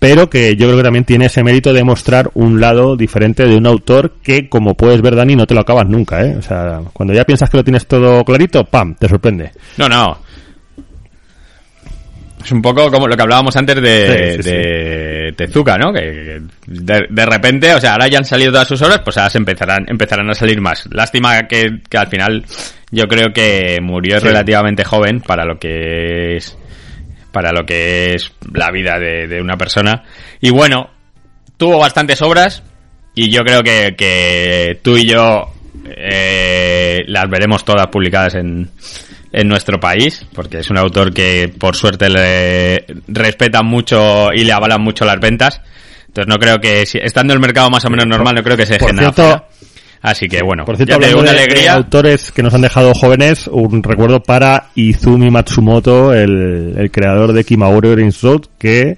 pero que yo creo que también tiene ese mérito de mostrar un lado diferente de un autor que, como puedes ver, Dani, no te lo acabas nunca, ¿eh? O sea, cuando ya piensas que lo tienes todo clarito, ¡pam!, te sorprende. No, no. Es un poco como lo que hablábamos antes de, de Tezuka, ¿no? Que, de, repente, o sea, ahora ya han salido todas sus obras, pues ahora se empezarán, empezarán a salir más. Lástima que, que al final yo creo que murió relativamente joven para lo que es para lo que es la vida de, de una persona. Y bueno, tuvo bastantes obras y yo creo que, que tú y yo eh, las veremos todas publicadas en, en nuestro país, porque es un autor que por suerte le respetan mucho y le avalan mucho las ventas. Entonces no creo que, si, estando el mercado más o menos normal, no creo que se genere. Así que bueno, por cierto, ya una alegría. autores que nos han dejado jóvenes, un recuerdo para Izumi Matsumoto, el, el creador de Kimagure Rings Road, que,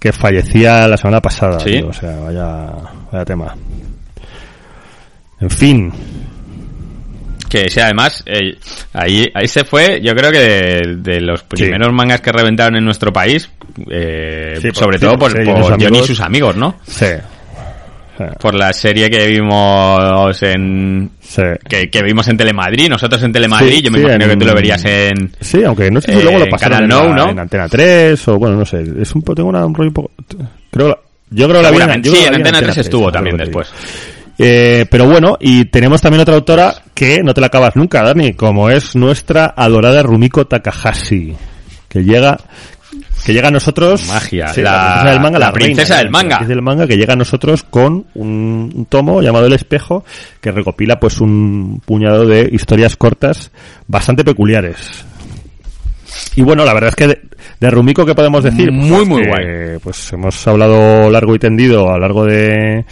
que fallecía la semana pasada. ¿Sí? o sea, vaya, vaya tema. En fin, que sí, además, eh, ahí, ahí se fue, yo creo que de, los primeros mangas que reventaron en nuestro país, eh, sobre todo por, por Johnny y sus amigos, ¿no? Sí. Por la serie que vimos en que, vimos en Telemadrid, nosotros en Telemadrid, yo me imagino que tú lo verías en Sí, aunque no sé si luego lo pasaron en, ¿no? en Antena 3 o bueno, no sé, es un tengo una, un rollo un poco creo yo creo la vi, sí, en Antena 3 estuvo también después. Eh, pero bueno, y tenemos también otra autora que no te la acabas nunca, Dani, como es nuestra adorada Rumiko Takahashi, que llega que llega a nosotros magia la, princesa del manga la, princesa del manga. del manga que llega a nosotros con un, tomo llamado el espejo que recopila pues un puñado de historias cortas bastante peculiares. Y bueno la verdad es que de, Rumiko qué podemos decir muy muy pues guay. pues hemos hablado largo y tendido a lo largo de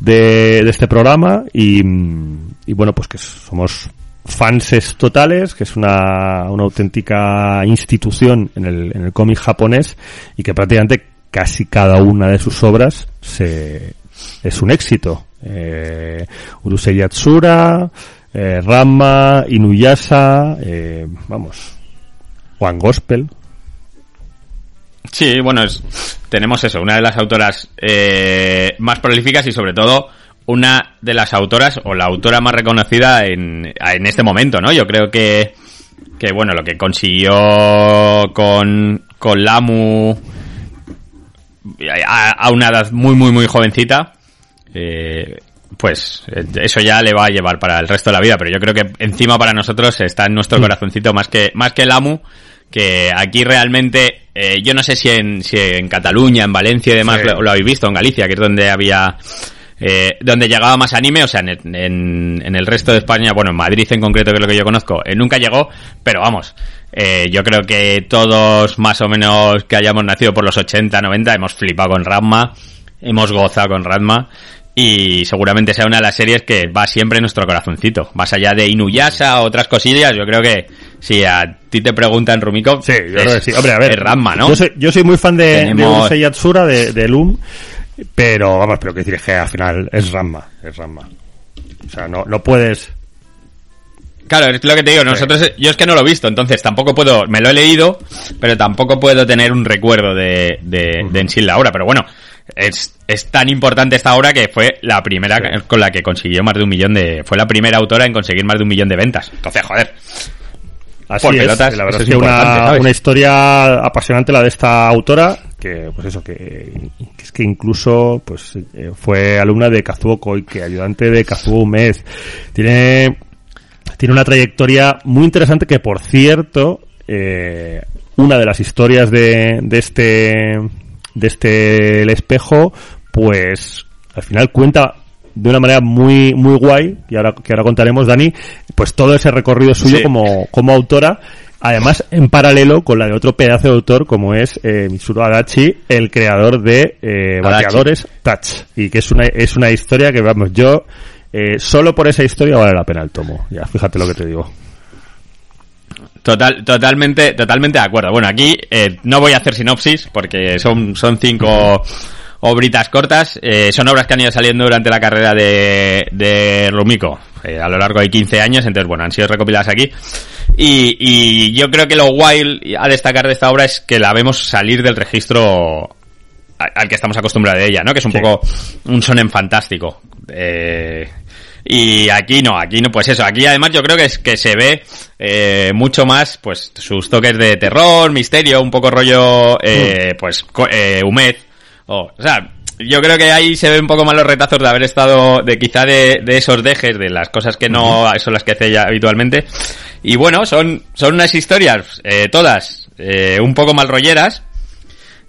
de, este programa y, bueno, pues que somos fanses totales, que es una, una auténtica institución en el, en el cómic japonés y que prácticamente casi cada una de sus obras se, es un éxito. Eh, Urusei Yatsura, eh, Rama, Inuyasha, eh, vamos, One Gospel, Sí, bueno, es, tenemos eso, una de las autoras eh, más prolíficas y sobre todo una de las autoras o la autora más reconocida en, en este momento, ¿no? Yo creo que, que bueno, lo que consiguió con, con Lamu a, una edad muy, muy, muy jovencita, eh, pues eso ya le va a llevar para el resto de la vida, pero yo creo que encima para nosotros está en nuestro mm. corazoncito más que, más que Lamu, que aquí realmente, eh, yo no sé si en, si en Cataluña, en Valencia y demás lo, habéis visto, en Galicia, que es donde había, eh, donde llegaba más anime, o sea, en, en, el resto de España, bueno, en Madrid en concreto, que es lo que yo conozco, eh, nunca llegó, pero vamos, eh, yo creo que todos más o menos que hayamos nacido por los 80, 90, hemos flipado con Radma, hemos gozado con Radma, y seguramente sea una de las series que va siempre en nuestro corazoncito. Más allá de Inuyasha o otras cosillas, yo creo que si a ti te preguntan Rumiko, sí, yo creo que sí. Hombre, a ver, Ramma, ¿no? Yo soy, yo soy muy fan de, Tenemos... de Yatsura, de, de Loom, pero vamos, pero que decir es que al final es Ramma, es Ramma. O sea, no, no puedes... Claro, es lo que te digo, nosotros, yo es que no lo he visto, entonces tampoco puedo, me lo he leído, pero tampoco puedo tener un recuerdo de, de, de en sí la obra, pero bueno, es, es tan importante esta obra que fue la primera con la que consiguió más de un millón de, fue la primera autora en conseguir más de un millón de ventas. Entonces, joder, Así es, la verdad es, que una, una, historia apasionante la de esta autora, que pues eso, que, es que incluso pues eh, fue alumna de Kazuo que ayudante de Kazuo Umez. Tiene, tiene una trayectoria muy interesante que por cierto, eh, una de las historias de, de este, de este El Espejo, pues al final cuenta de una manera muy muy guay y ahora que ahora contaremos Dani pues todo ese recorrido suyo como como autora además en paralelo con la de otro pedazo de autor como es eh, Mitsuru Adachi el creador de eh, bateadores Touch y que es una es una historia que vamos yo eh, solo por esa historia vale la pena el tomo ya fíjate lo que te digo. Total, totalmente, totalmente de acuerdo. Bueno, aquí eh, no voy a hacer sinopsis porque son, son cinco obritas cortas. Eh, son obras que han ido saliendo durante la carrera de, de Rumiko eh, a lo largo de 15 años, entonces bueno, han sido recopiladas aquí. Y, y yo creo que lo guay a destacar de esta obra es que la vemos salir del registro al que estamos acostumbrados de ella, ¿no? Que es un poco un sonen fantástico. Eh, Y aquí no, aquí no, pues eso, aquí además yo creo que es que se ve eh, mucho más, pues, sus toques de terror, misterio, un poco rollo, eh, mm. pues, eh, humed. O, o sea, yo creo que ahí se ven un poco más los retazos de haber estado, de quizá de, de esos dejes, de las cosas que no son las que hace ella habitualmente. Y bueno, son, son unas historias, eh, todas, eh, un poco mal rolleras,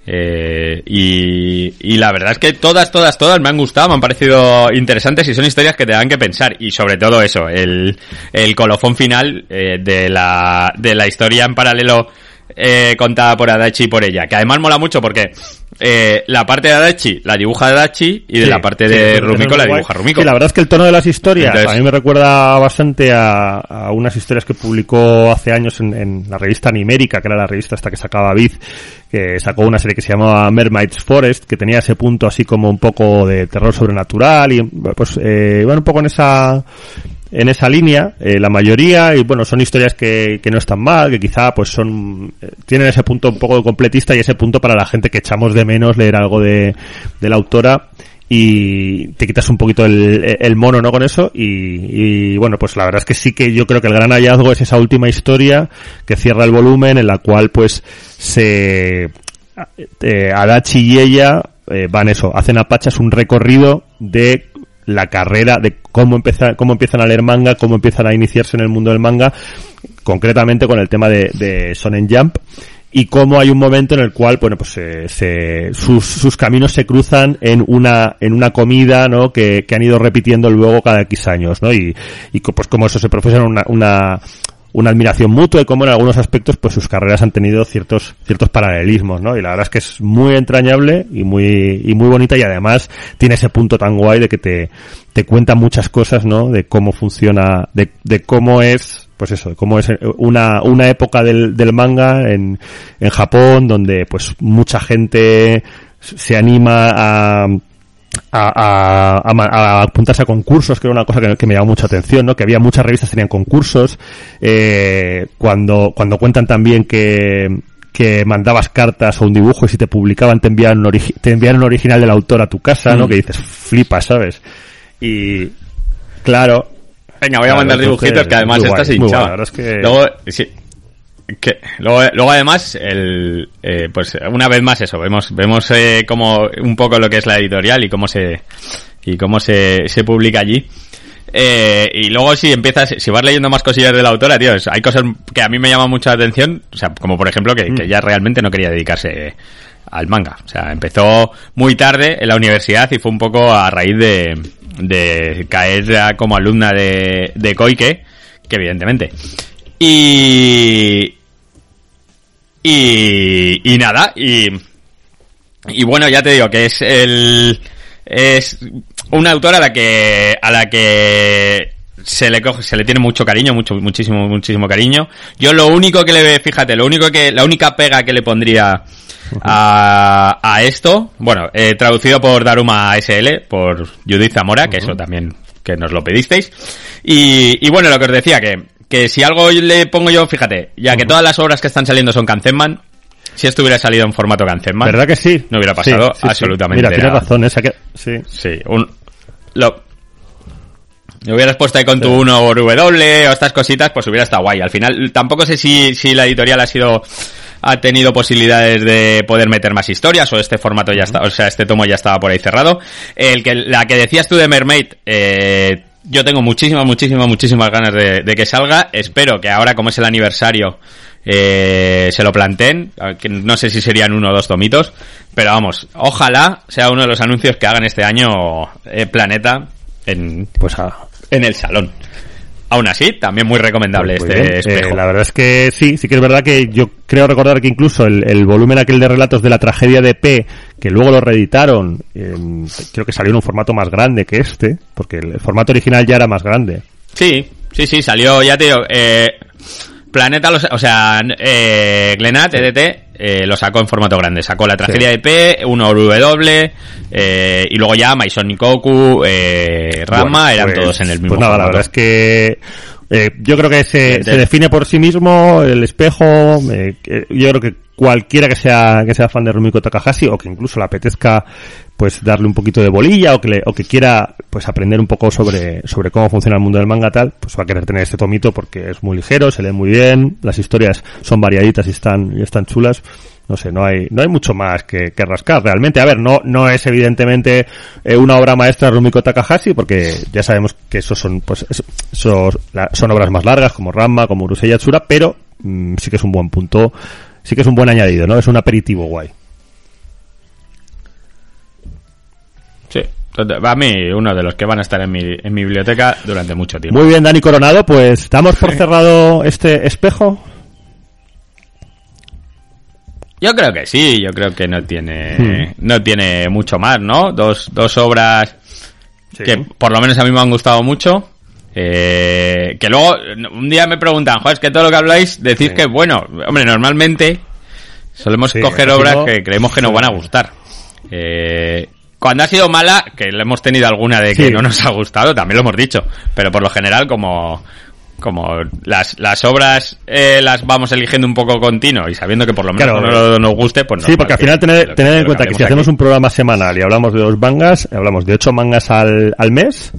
eh, y, y, la verdad es que todas, todas, todas me han gustado, me han parecido interesantes y son historias que te dan que pensar. Y sobre todo eso, el, el colofón final eh, de, la, de la historia en paralelo eh, contada por Adachi y por ella. Que además mola mucho porque eh, la parte de Adachi la dibuja Adachi y de la parte de Rumiko la dibuja Rumiko. la verdad es que el tono de las historias a mí me recuerda bastante a, a, unas historias que publicó hace años en, en, la revista Animérica, que era la revista hasta que sacaba Biz, que sacó una serie que se llamaba Mermaid's Forest, que tenía ese punto así como un poco de terror sobrenatural y pues eh, bueno, un poco en esa en esa línea, eh, la mayoría, y bueno, son historias que, que no están mal, que quizá pues son, eh, tienen ese punto un poco completista y ese punto para la gente que echamos de menos leer algo de, de la autora y te quitas un poquito el, el mono, ¿no? Con eso y, y, bueno, pues la verdad es que sí que yo creo que el gran hallazgo es esa última historia que cierra el volumen en la cual pues se, eh, Adachi y ella eh, van eso, hacen a Pachas un recorrido de la carrera de cómo empezar, cómo empiezan a leer manga, cómo empiezan a iniciarse en el mundo del manga, concretamente con el tema de, de Sonen Jump y cómo hay un momento en el cual, bueno, pues se, se, sus, sus caminos se cruzan en una, en una comida, ¿no? Que, que han ido repitiendo luego cada X años, ¿no? Y, y pues como eso se profesan una, una, una admiración mutua y como en algunos aspectos pues sus carreras han tenido ciertos ciertos paralelismos, ¿no? Y la verdad es que es muy entrañable y muy y muy bonita y además tiene ese punto tan guay de que te te cuenta muchas cosas, ¿no? De cómo funciona, de, de cómo es pues eso, de cómo es una, una época del, del manga en, en Japón donde pues mucha gente se anima a a, a, a, apuntarse a concursos, que era una cosa que, que, me llamó mucha atención, ¿no? Que había muchas revistas que tenían concursos, eh, cuando, cuando cuentan también que, que mandabas cartas o un dibujo y si te publicaban te enviaban un, te enviaban un original del autor a tu casa, ¿no? Mm. Que dices, flipa, ¿sabes? Y, claro. Venga, voy a mandar dibujitos que además estás hinchado. es que... Luego, sí, que luego, luego además el eh, pues una vez más eso vemos vemos eh, como un poco lo que es la editorial y cómo se y cómo se, se publica allí. Eh, y luego si empiezas si vas leyendo más cosillas de la autora tío hay cosas que a mí me llaman mucha atención o sea como por ejemplo que, que ya realmente no quería dedicarse al manga. O sea empezó muy tarde en la universidad y fue un poco a raíz de de caer como alumna de de Koike que evidentemente y, y, y nada, y, y bueno, ya te digo que es el, es una autora a la que, a la que se le coge, se le tiene mucho cariño, mucho, muchísimo, muchísimo cariño. Yo lo único que le ve, fíjate, lo único que, la única pega que le pondría a, a esto, bueno, eh, traducido por Daruma SL, por Judith Zamora, que eso también, que nos lo pedisteis. Y, y bueno, lo que os decía, que que si algo le pongo yo, fíjate, ya que todas las obras que están saliendo son Kanzenman, si esto hubiera salido en formato Kanzenman, ¿verdad que sí? No hubiera pasado absolutamente Mira, tienes razón, esa que... Sí. Sí, un... Lo... Me hubieras puesto ahí con tu 1 o W o estas cositas, pues hubiera estado guay. Al final, tampoco sé si, si la editorial ha sido ha tenido posibilidades de poder meter más historias o este formato ya está, o sea, este tomo ya estaba por ahí cerrado. El que la que decías tú de Mermaid eh, yo tengo muchísimas, muchísimas, muchísimas ganas de, que salga. Espero que ahora, como es el aniversario, eh, se lo planteen. No sé si serían uno o dos tomitos. Pero vamos, ojalá sea uno de los anuncios que hagan este año eh, Planeta en, pues a, en el salón. Aún así, también muy recomendable pues este espejo. Eh, la verdad es que sí, sí que es verdad que yo creo recordar que incluso el, el volumen aquel de relatos de la tragedia de P, que luego lo reeditaron, eh, creo que salió en un formato más grande que este, porque el, formato original ya era más grande. Sí, sí, sí, salió, ya te digo, eh, Planeta, o sea, eh, Glenat, EDT, eh, lo sacó en formato grande. Sacó la tragedia sí. de P, 1W, eh, y luego ya Maison Nikoku, eh, Rama, bueno, eran pues, todos en el mismo Pues nada, formato. la verdad es que eh, yo creo que se, se, define por sí mismo el espejo. Eh, yo creo que cualquiera que sea que sea fan de Rumiko Takahashi o que incluso le apetezca pues darle un poquito de bolilla o que le, o que quiera pues aprender un poco sobre, sobre cómo funciona el mundo del manga tal, pues va a querer tener este tomito porque es muy ligero, se lee muy bien, las historias son variaditas y están, y están chulas no sé, no hay, no hay mucho más que, que rascar realmente. A ver, no, no es evidentemente eh, una obra maestra Rumiko Takahashi, porque ya sabemos que esos son, pues, esos, son obras más largas, como Ramma, como Urusei Yatsura, pero mm, sí que es un buen punto, sí que es un buen añadido, ¿no? Es un aperitivo guay. A mí uno de los que van a estar en mi, en mi biblioteca durante mucho tiempo. Muy bien, Dani Coronado, pues damos por cerrado este espejo. Yo creo que sí, yo creo que no tiene, hmm. no tiene mucho más, ¿no? Dos, dos obras que por lo menos a mí me han gustado mucho. Eh, que luego un día me preguntan, joder, es que todo lo que habláis decís que bueno. Hombre, normalmente solemos coger obras que creemos que nos van a gustar. Eh, cuando ha sido mala, que le hemos tenido alguna de que no nos ha gustado, también lo hemos dicho. Pero por lo general, como, como las, las obras eh, las vamos eligiendo un poco continuo y sabiendo que por lo menos no nos guste, pues no. Sí, porque al final tener, en cuenta que, si hacemos un programa semanal y hablamos de dos mangas, hablamos de ocho mangas al, al mes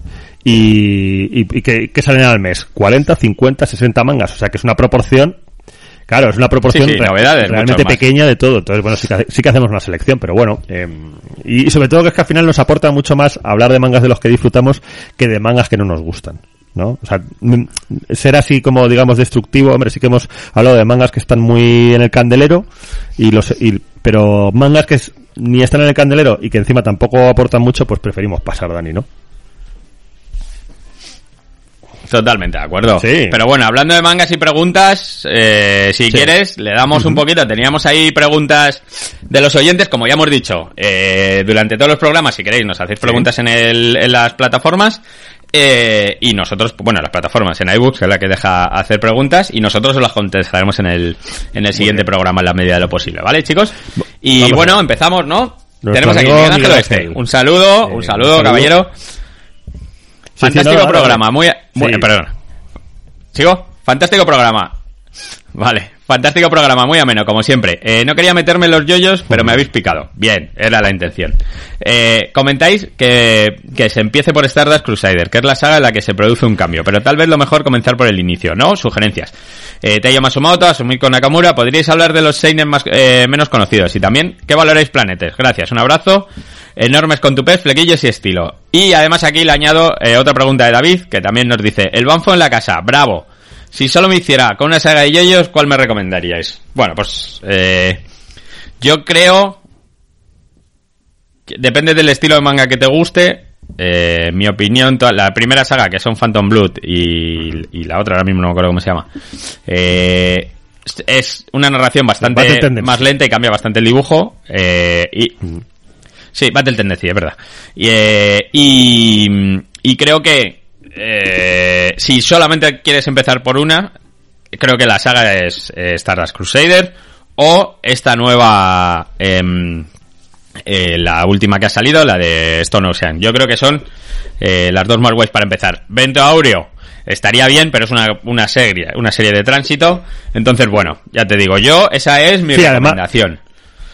y, y, que, que, salen al mes 40, 50, 60 mangas, o sea que es una proporción Claro, es una proporción realmente pequeña de todo. Entonces, bueno, sí que, sí que hacemos una selección, pero bueno. Eh, y, sobre todo que es que al final nos aporta mucho más hablar de mangas de los que disfrutamos que de mangas que no nos gustan. ¿no? O sea, ser así como, digamos, destructivo, hombre, sí que hemos hablado de mangas que están muy en el candelero, y los, y, pero mangas que ni están en el candelero y que encima tampoco aportan mucho, pues preferimos pasar, Dani, ¿no? Totalmente de acuerdo. Sí. Pero bueno, hablando de mangas y preguntas, eh, si quieres, le damos un poquito. Teníamos ahí preguntas de los oyentes, como ya hemos dicho, eh, durante todos los programas, si queréis, nos hacéis preguntas en, el, en las plataformas. Eh, y nosotros, bueno, las plataformas en iBooks, que es la que deja hacer preguntas, y nosotros os las contestaremos en el, en el siguiente programa en la medida de lo posible, ¿vale, chicos? Y bueno, empezamos, ¿no? Tenemos aquí Miguel Ángel Oeste. Un saludo, un saludo, caballero. Fantástico programa, muy, muy perdón. ¿Sigo? Fantástico programa. Vale, fantástico programa, muy ameno, como siempre. Eh, no quería meterme en los yoyos, pero me habéis picado. Bien, era la intención. Eh, comentáis que, que se empiece por Stardust Crusader, que es la saga en la que se produce un cambio, pero tal vez lo mejor comenzar por el inicio, ¿no? Sugerencias. Eh, Teiyo Masumoto, Asumiko Nakamura, podríais hablar de los seinen más, eh, menos conocidos y también, ¿qué valoráis Planetes? Gracias, un abrazo enormes con tu pez, flequillos y estilo. Y además aquí le añado eh, otra pregunta de David, que también nos dice, el banfo en la casa, bravo. Si solo me hiciera con una saga de yoyos, ¿cuál me recomendaríais? Bueno, pues eh, yo creo... Que depende del estilo de manga que te guste. Eh, mi opinión, la primera saga, que son Phantom Blood, y, la otra, ahora mismo no me acuerdo cómo se llama, eh, es una narración bastante más lenta y cambia bastante el dibujo. Eh, y, mm. Sí, Battle Tendency, es verdad. Y, eh, y, creo que eh, si solamente quieres empezar por una, creo que la saga es eh, Stardust Crusader o esta nueva, em, la última que ha salido, la de Stone Ocean. Yo creo que son las dos más guays para empezar. Vento Aureo estaría bien, pero es una, una serie, una serie de tránsito. Entonces, bueno, ya te digo, yo, esa es mi recomendación.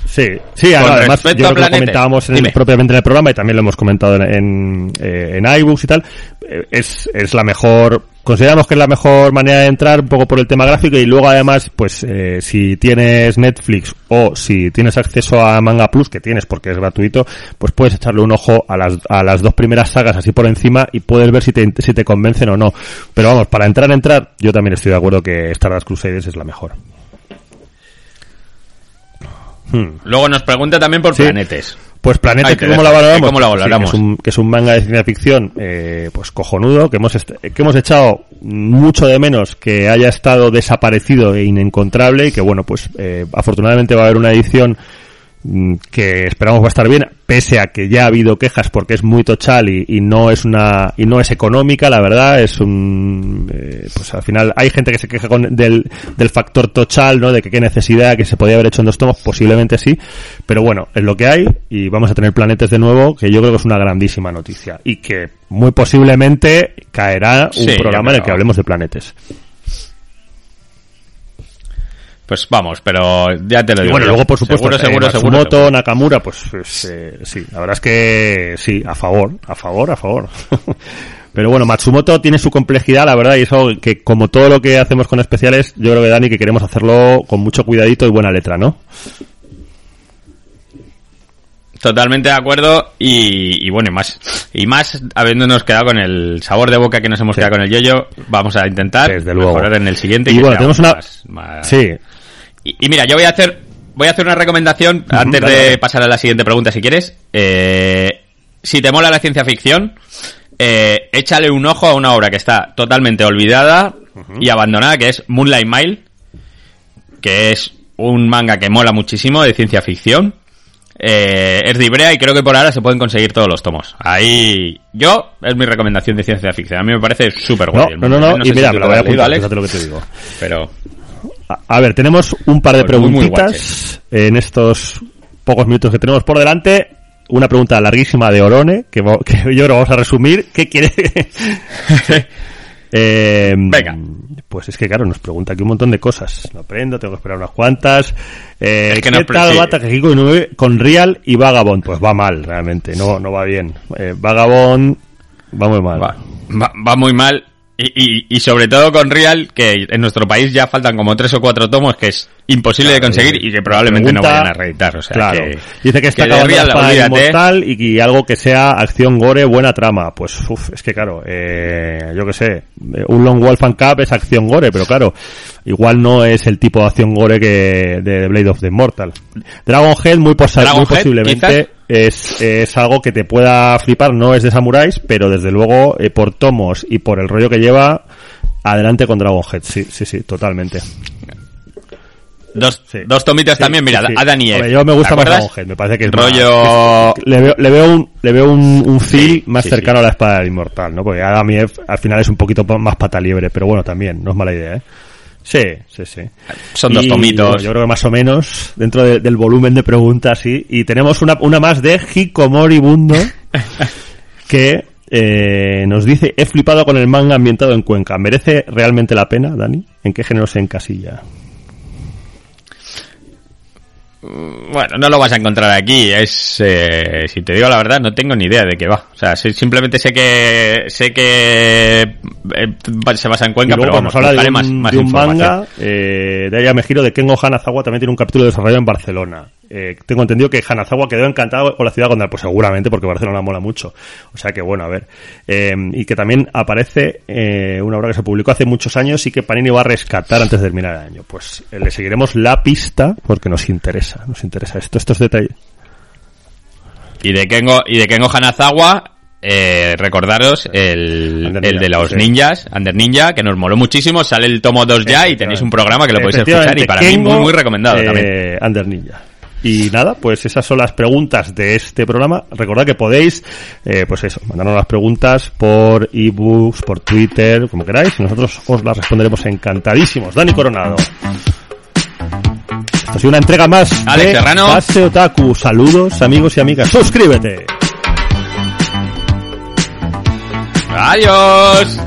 Sí, sí, además yo lo comentábamos propiamente en el programa y también lo hemos comentado en, en, eh, iBooks y tal, eh, es, es la mejor, consideramos que es la mejor manera de entrar un poco por el tema gráfico y luego además, pues eh, si tienes Netflix o si tienes acceso a Manga Plus, que tienes porque es gratuito, pues puedes echarle un ojo a las, a las dos primeras sagas así por encima y puedes ver si te, si te convencen o no. Pero vamos, para entrar, entrar, yo también estoy de acuerdo que Stardust Crusaders es la mejor. Hmm. Luego nos pregunta también por Planetes. Pues Planetes, ¿cómo, la valoramos? ¿Cómo la valoramos? que, es un, manga de ciencia ficción eh, pues cojonudo, que hemos, que hemos echado mucho de menos que haya estado desaparecido e inencontrable y que bueno, pues eh, afortunadamente va a haber una edición que esperamos va a estar bien, pese a que ya ha habido quejas porque es muy tochal y, no es una y no es económica, la verdad es un eh, pues al final hay gente que se queja con, del, del factor tochal, ¿no? De que qué necesidad, que se podía haber hecho en dos tomos, posiblemente sí, pero bueno, es lo que hay y vamos a tener planetes de nuevo, que yo creo que es una grandísima noticia y que muy posiblemente caerá un programa en el que hablemos de planetes. Pues vamos, pero ya te lo digo. bueno, luego por supuesto, seguro, seguro, eh, seguro, Nakamura, pues, pues eh, sí, la verdad es que sí, a favor, a favor, a favor. Pero bueno, Matsumoto tiene su complejidad, la verdad, y eso que como todo lo que hacemos con especiales, yo creo que Dani que queremos hacerlo con mucho cuidadito y buena letra, ¿no? Totalmente de acuerdo y, y, bueno, y más, y más habiéndonos quedado con el sabor de boca que nos hemos Sí. quedado con el yoyo, vamos a intentar Desde luego. mejorar en el siguiente. Y bueno, tenemos una- más- más- Sí, Y, y mira, yo voy a hacer, voy a hacer una recomendación antes dale, de dale. pasar a la siguiente pregunta, si quieres. Eh, si te mola la ciencia ficción, eh, échale un ojo a una obra que está totalmente olvidada y abandonada, que es Moonlight Mile, que es un manga que mola muchísimo de ciencia ficción. Eh, es de Ibrea y creo que por ahora se pueden conseguir todos los tomos. Ahí, yo, es mi recomendación de ciencia ficción. A mí me parece súper no, guay. el no, no, mundo. no, y si mira, tú me lo voy a apuntar, lo que te digo. Pero, A, a ver, tenemos un par de Pues muy, muy preguntitas en estos pocos minutos que tenemos por delante. Una pregunta larguísima de Orone, que, yo creo que vamos a resumir. ¿Qué quiere? Eh, Venga. Pues es que, claro, nos pregunta aquí un montón de cosas. No aprendo, tengo que esperar unas cuantas. Eh, Es que ¿Qué pre- tal va Takehiko Inoue con Real y Vagabond? Pues va mal, realmente. No, no va bien. Eh, Vagabond va muy mal. Va, va, va muy mal. Y, y, y sobre todo con Real, que en nuestro país ya faltan como tres o cuatro tomos que es imposible de conseguir y- y que probablemente no vayan a reeditar. O sea, claro. que, Dice que está acabando Real, la inmortal y, que algo que sea acción gore, buena trama. Pues uf, es que claro, eh, yo que sé, un Long Wolf and Cup es acción gore, pero claro, igual no es el tipo de acción gore que de, de Blade of the Immortal. Dragon Head muy, posa- muy Head, posiblemente es, es algo que te pueda flipar, no es de samuráis, pero desde luego eh, por tomos y por el rollo que lleva, adelante con Dragon Head, sí, sí, sí, totalmente. Dos, Sí. dos tomitos Sí, también, mira, sí. Adam y Eve. Yo me gusta ¿Te más? Dragon Head, me parece que es rollo... más- le veo, le veo un, le veo un, un feel más cercano a la espada del inmortal, ¿no? Porque Adam y Eve al final es un poquito más pata liebre, pero bueno, también, no es mala idea, ¿eh? Sí, sí, sí. Son dos Y, tomitos. yo creo que más o menos, dentro de- del volumen de preguntas, sí. Y tenemos una, una más de Hikomori Bundo, que eh, nos dice, he flipado con el manga ambientado en Cuenca. ¿Merece realmente la pena, Dani? ¿En qué género se encasilla? Bueno, no lo vas a encontrar aquí. Es, eh, si te digo la verdad, no tengo ni idea de qué va. O sea, simplemente sé que sé que eh, se basa en Cuenca, y luego pero vamos, habla de un, más, más de un manga eh, de Aya Mejiro de Kengo Hanazawa también tiene un capítulo desarrollado en Barcelona. Eh, tengo entendido que Hanazawa quedó encantado con la ciudad condal, pues seguramente porque Barcelona mola mucho. O sea que bueno, a ver. Eh, y que también aparece eh, una obra que se publicó hace muchos años y que Panini va a rescatar antes de terminar el año. Pues eh, le seguiremos la pista porque nos interesa, nos interesa esto, estos detalles. Y de Kengo, y de Kengo Hanazawa, eh, recordaros el, Under el Ninja, de los sí. ninjas, Under Ninja, que nos moló muchísimo. Sale el tomo 2 ya y tenéis un programa que lo podéis escuchar y para mí Efectivamente, muy, Kengo, muy recomendado eh, también. Under Ninja. Y nada, pues esas son las preguntas de este programa. Recordad que podéis, eh, pues eso, mandarnos las preguntas por ebooks, por Twitter, como queráis, y nosotros os las responderemos encantadísimos. Dani Coronado. Esto ha sido una entrega más Alex de. Base Otaku. Saludos, amigos y amigas. Suscríbete. Adiós.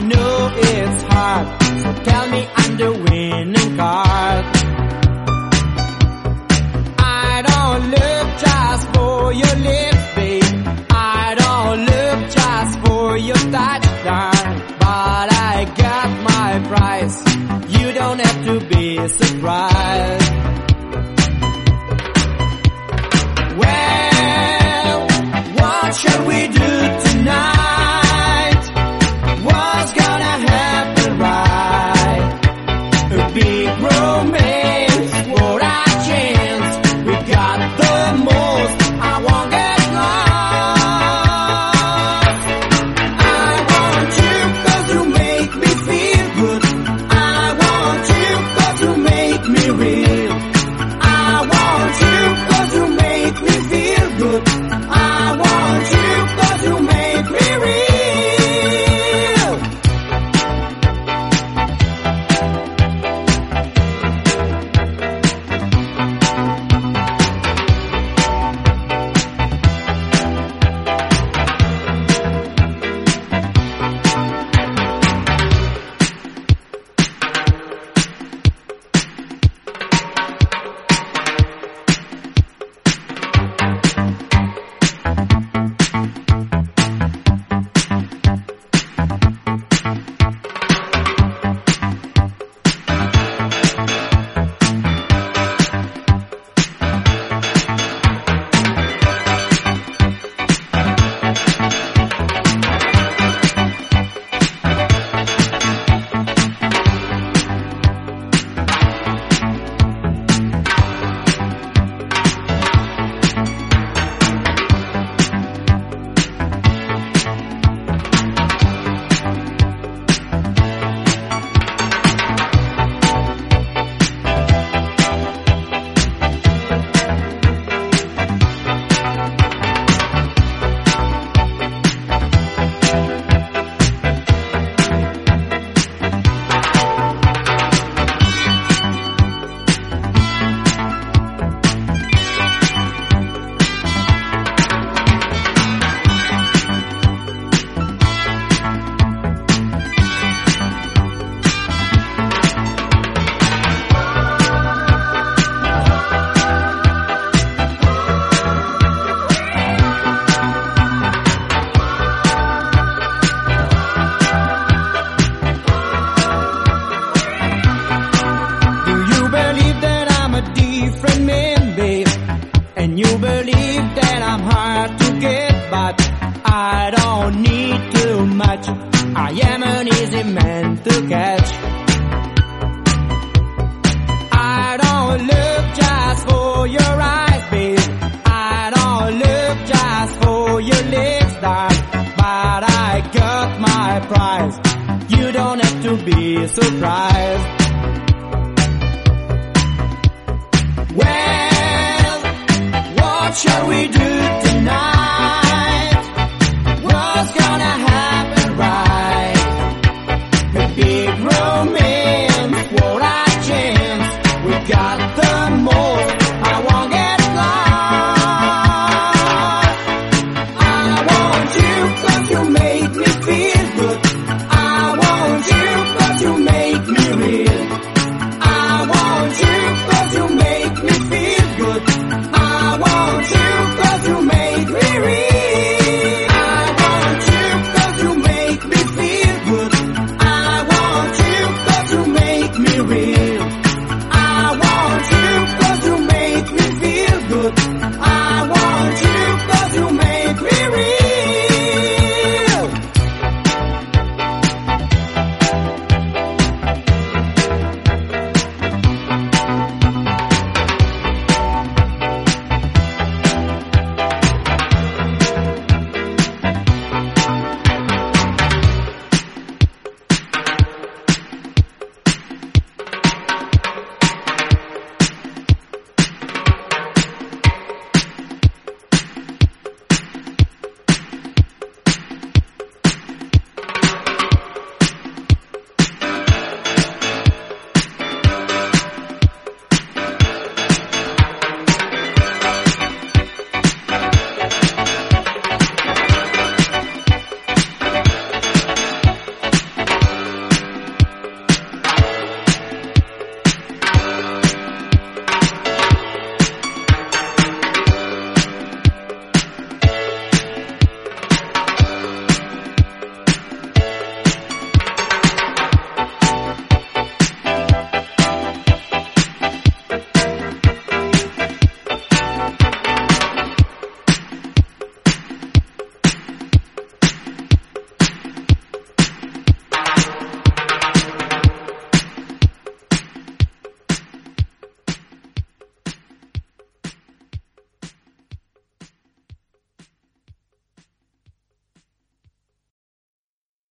Know it's hard. So tell me I'm